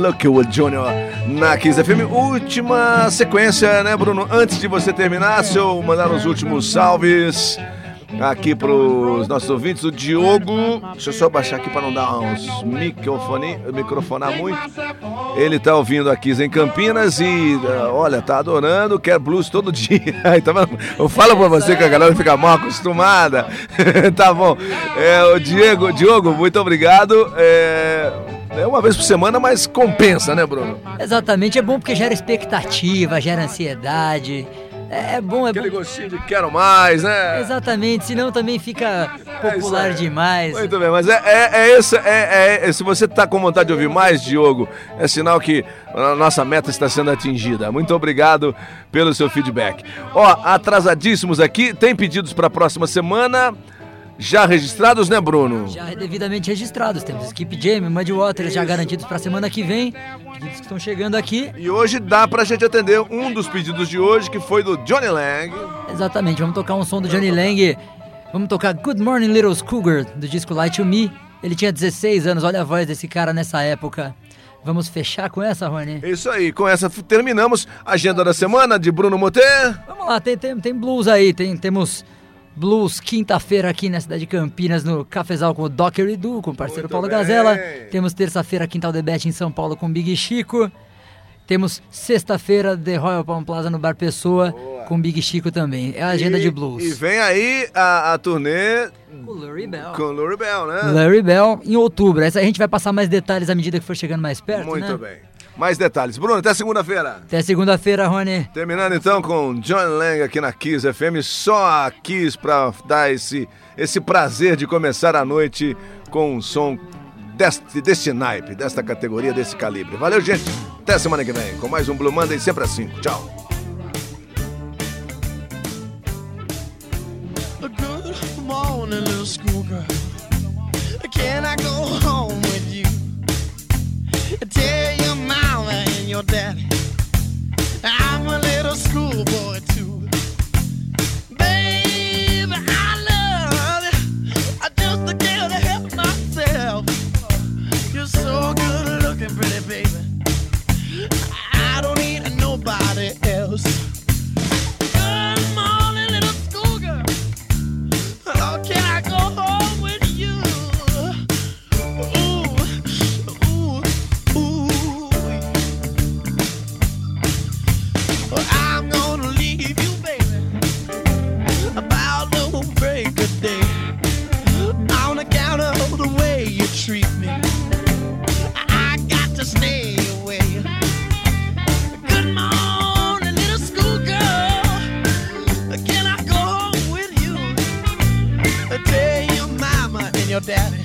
Lockwood Jr. na Kiss FM. Última sequência, né, Bruno? Antes de você terminar, se eu mandar os últimos salves aqui pros nossos ouvintes, o Diogo. Deixa eu só baixar aqui para não dar uns microfone, microfonar muito. Ele tá ouvindo a Kiss em Campinas e, eh, olha, tá adorando, quer blues todo dia. Tá? Eu falo pra você que a galera fica mal acostumada. tá bom. É, o Diego, Diogo, muito obrigado. É, é uma vez por semana, mas compensa, né, Bruno? Exatamente, é bom porque gera expectativa, gera ansiedade. É, é bom, é Aquele bom. gostinho de quero mais, né? Exatamente, senão também fica popular aí. demais. Muito bem, mas é, é, é esse, é, é- é- se você tá com vontade de ouvir mais, Diogo, é sinal que a nossa meta está sendo atingida. Muito obrigado pelo seu feedback. Ó, atrasadíssimos aqui, tem pedidos para a próxima semana, já registrados, né, Bruno? Já devidamente registrados. Temos Skip Jam, Muddy Waters já garantidos para semana que vem. Pedidos que estão chegando aqui. E hoje dá pra gente atender um dos pedidos de hoje, que foi do Johnny Lang. Exatamente, vamos tocar um som do Johnny Lang. Vamos tocar Good Morning Little Cougar, do disco Light to Me. Ele tinha 16 anos, olha a voz desse cara nessa época. Vamos fechar com essa, Rony? Isso aí, com essa terminamos a agenda da semana de Bruno Moter. Vamos lá, tem, tem, tem blues aí, tem, temos blues quinta-feira aqui na cidade de Campinas, no Cafezal com o Docker e Du, com o parceiro Paulo bem. Gazela. Temos terça-feira Quintal The Bet em São Paulo com Big Chico. Temos sexta-feira The Royal Palm Plaza no Bar Pessoa com Big Chico também. É a agenda E- de blues. E vem aí a, a turnê Com Lurie Bell. com Lurie Bell, né? Larry Bell em outubro. Essa a gente vai passar mais detalhes à medida que for chegando mais perto, Muito né? bem. Mais detalhes. Bruno, até segunda-feira. Até segunda-feira, Rony. Terminando então com John Lang aqui na Kiss FM, só a Kiss pra dar esse, esse prazer de começar a noite com um som deste, deste naipe, desta categoria, desse calibre. Valeu, gente. Até semana que vem com mais um Blue Monday, sempre às 5. Tchau. Good morning, little schoolgirl. Can I go home with you? Tell your daddy I'm a little schoolboy too. That. daddy.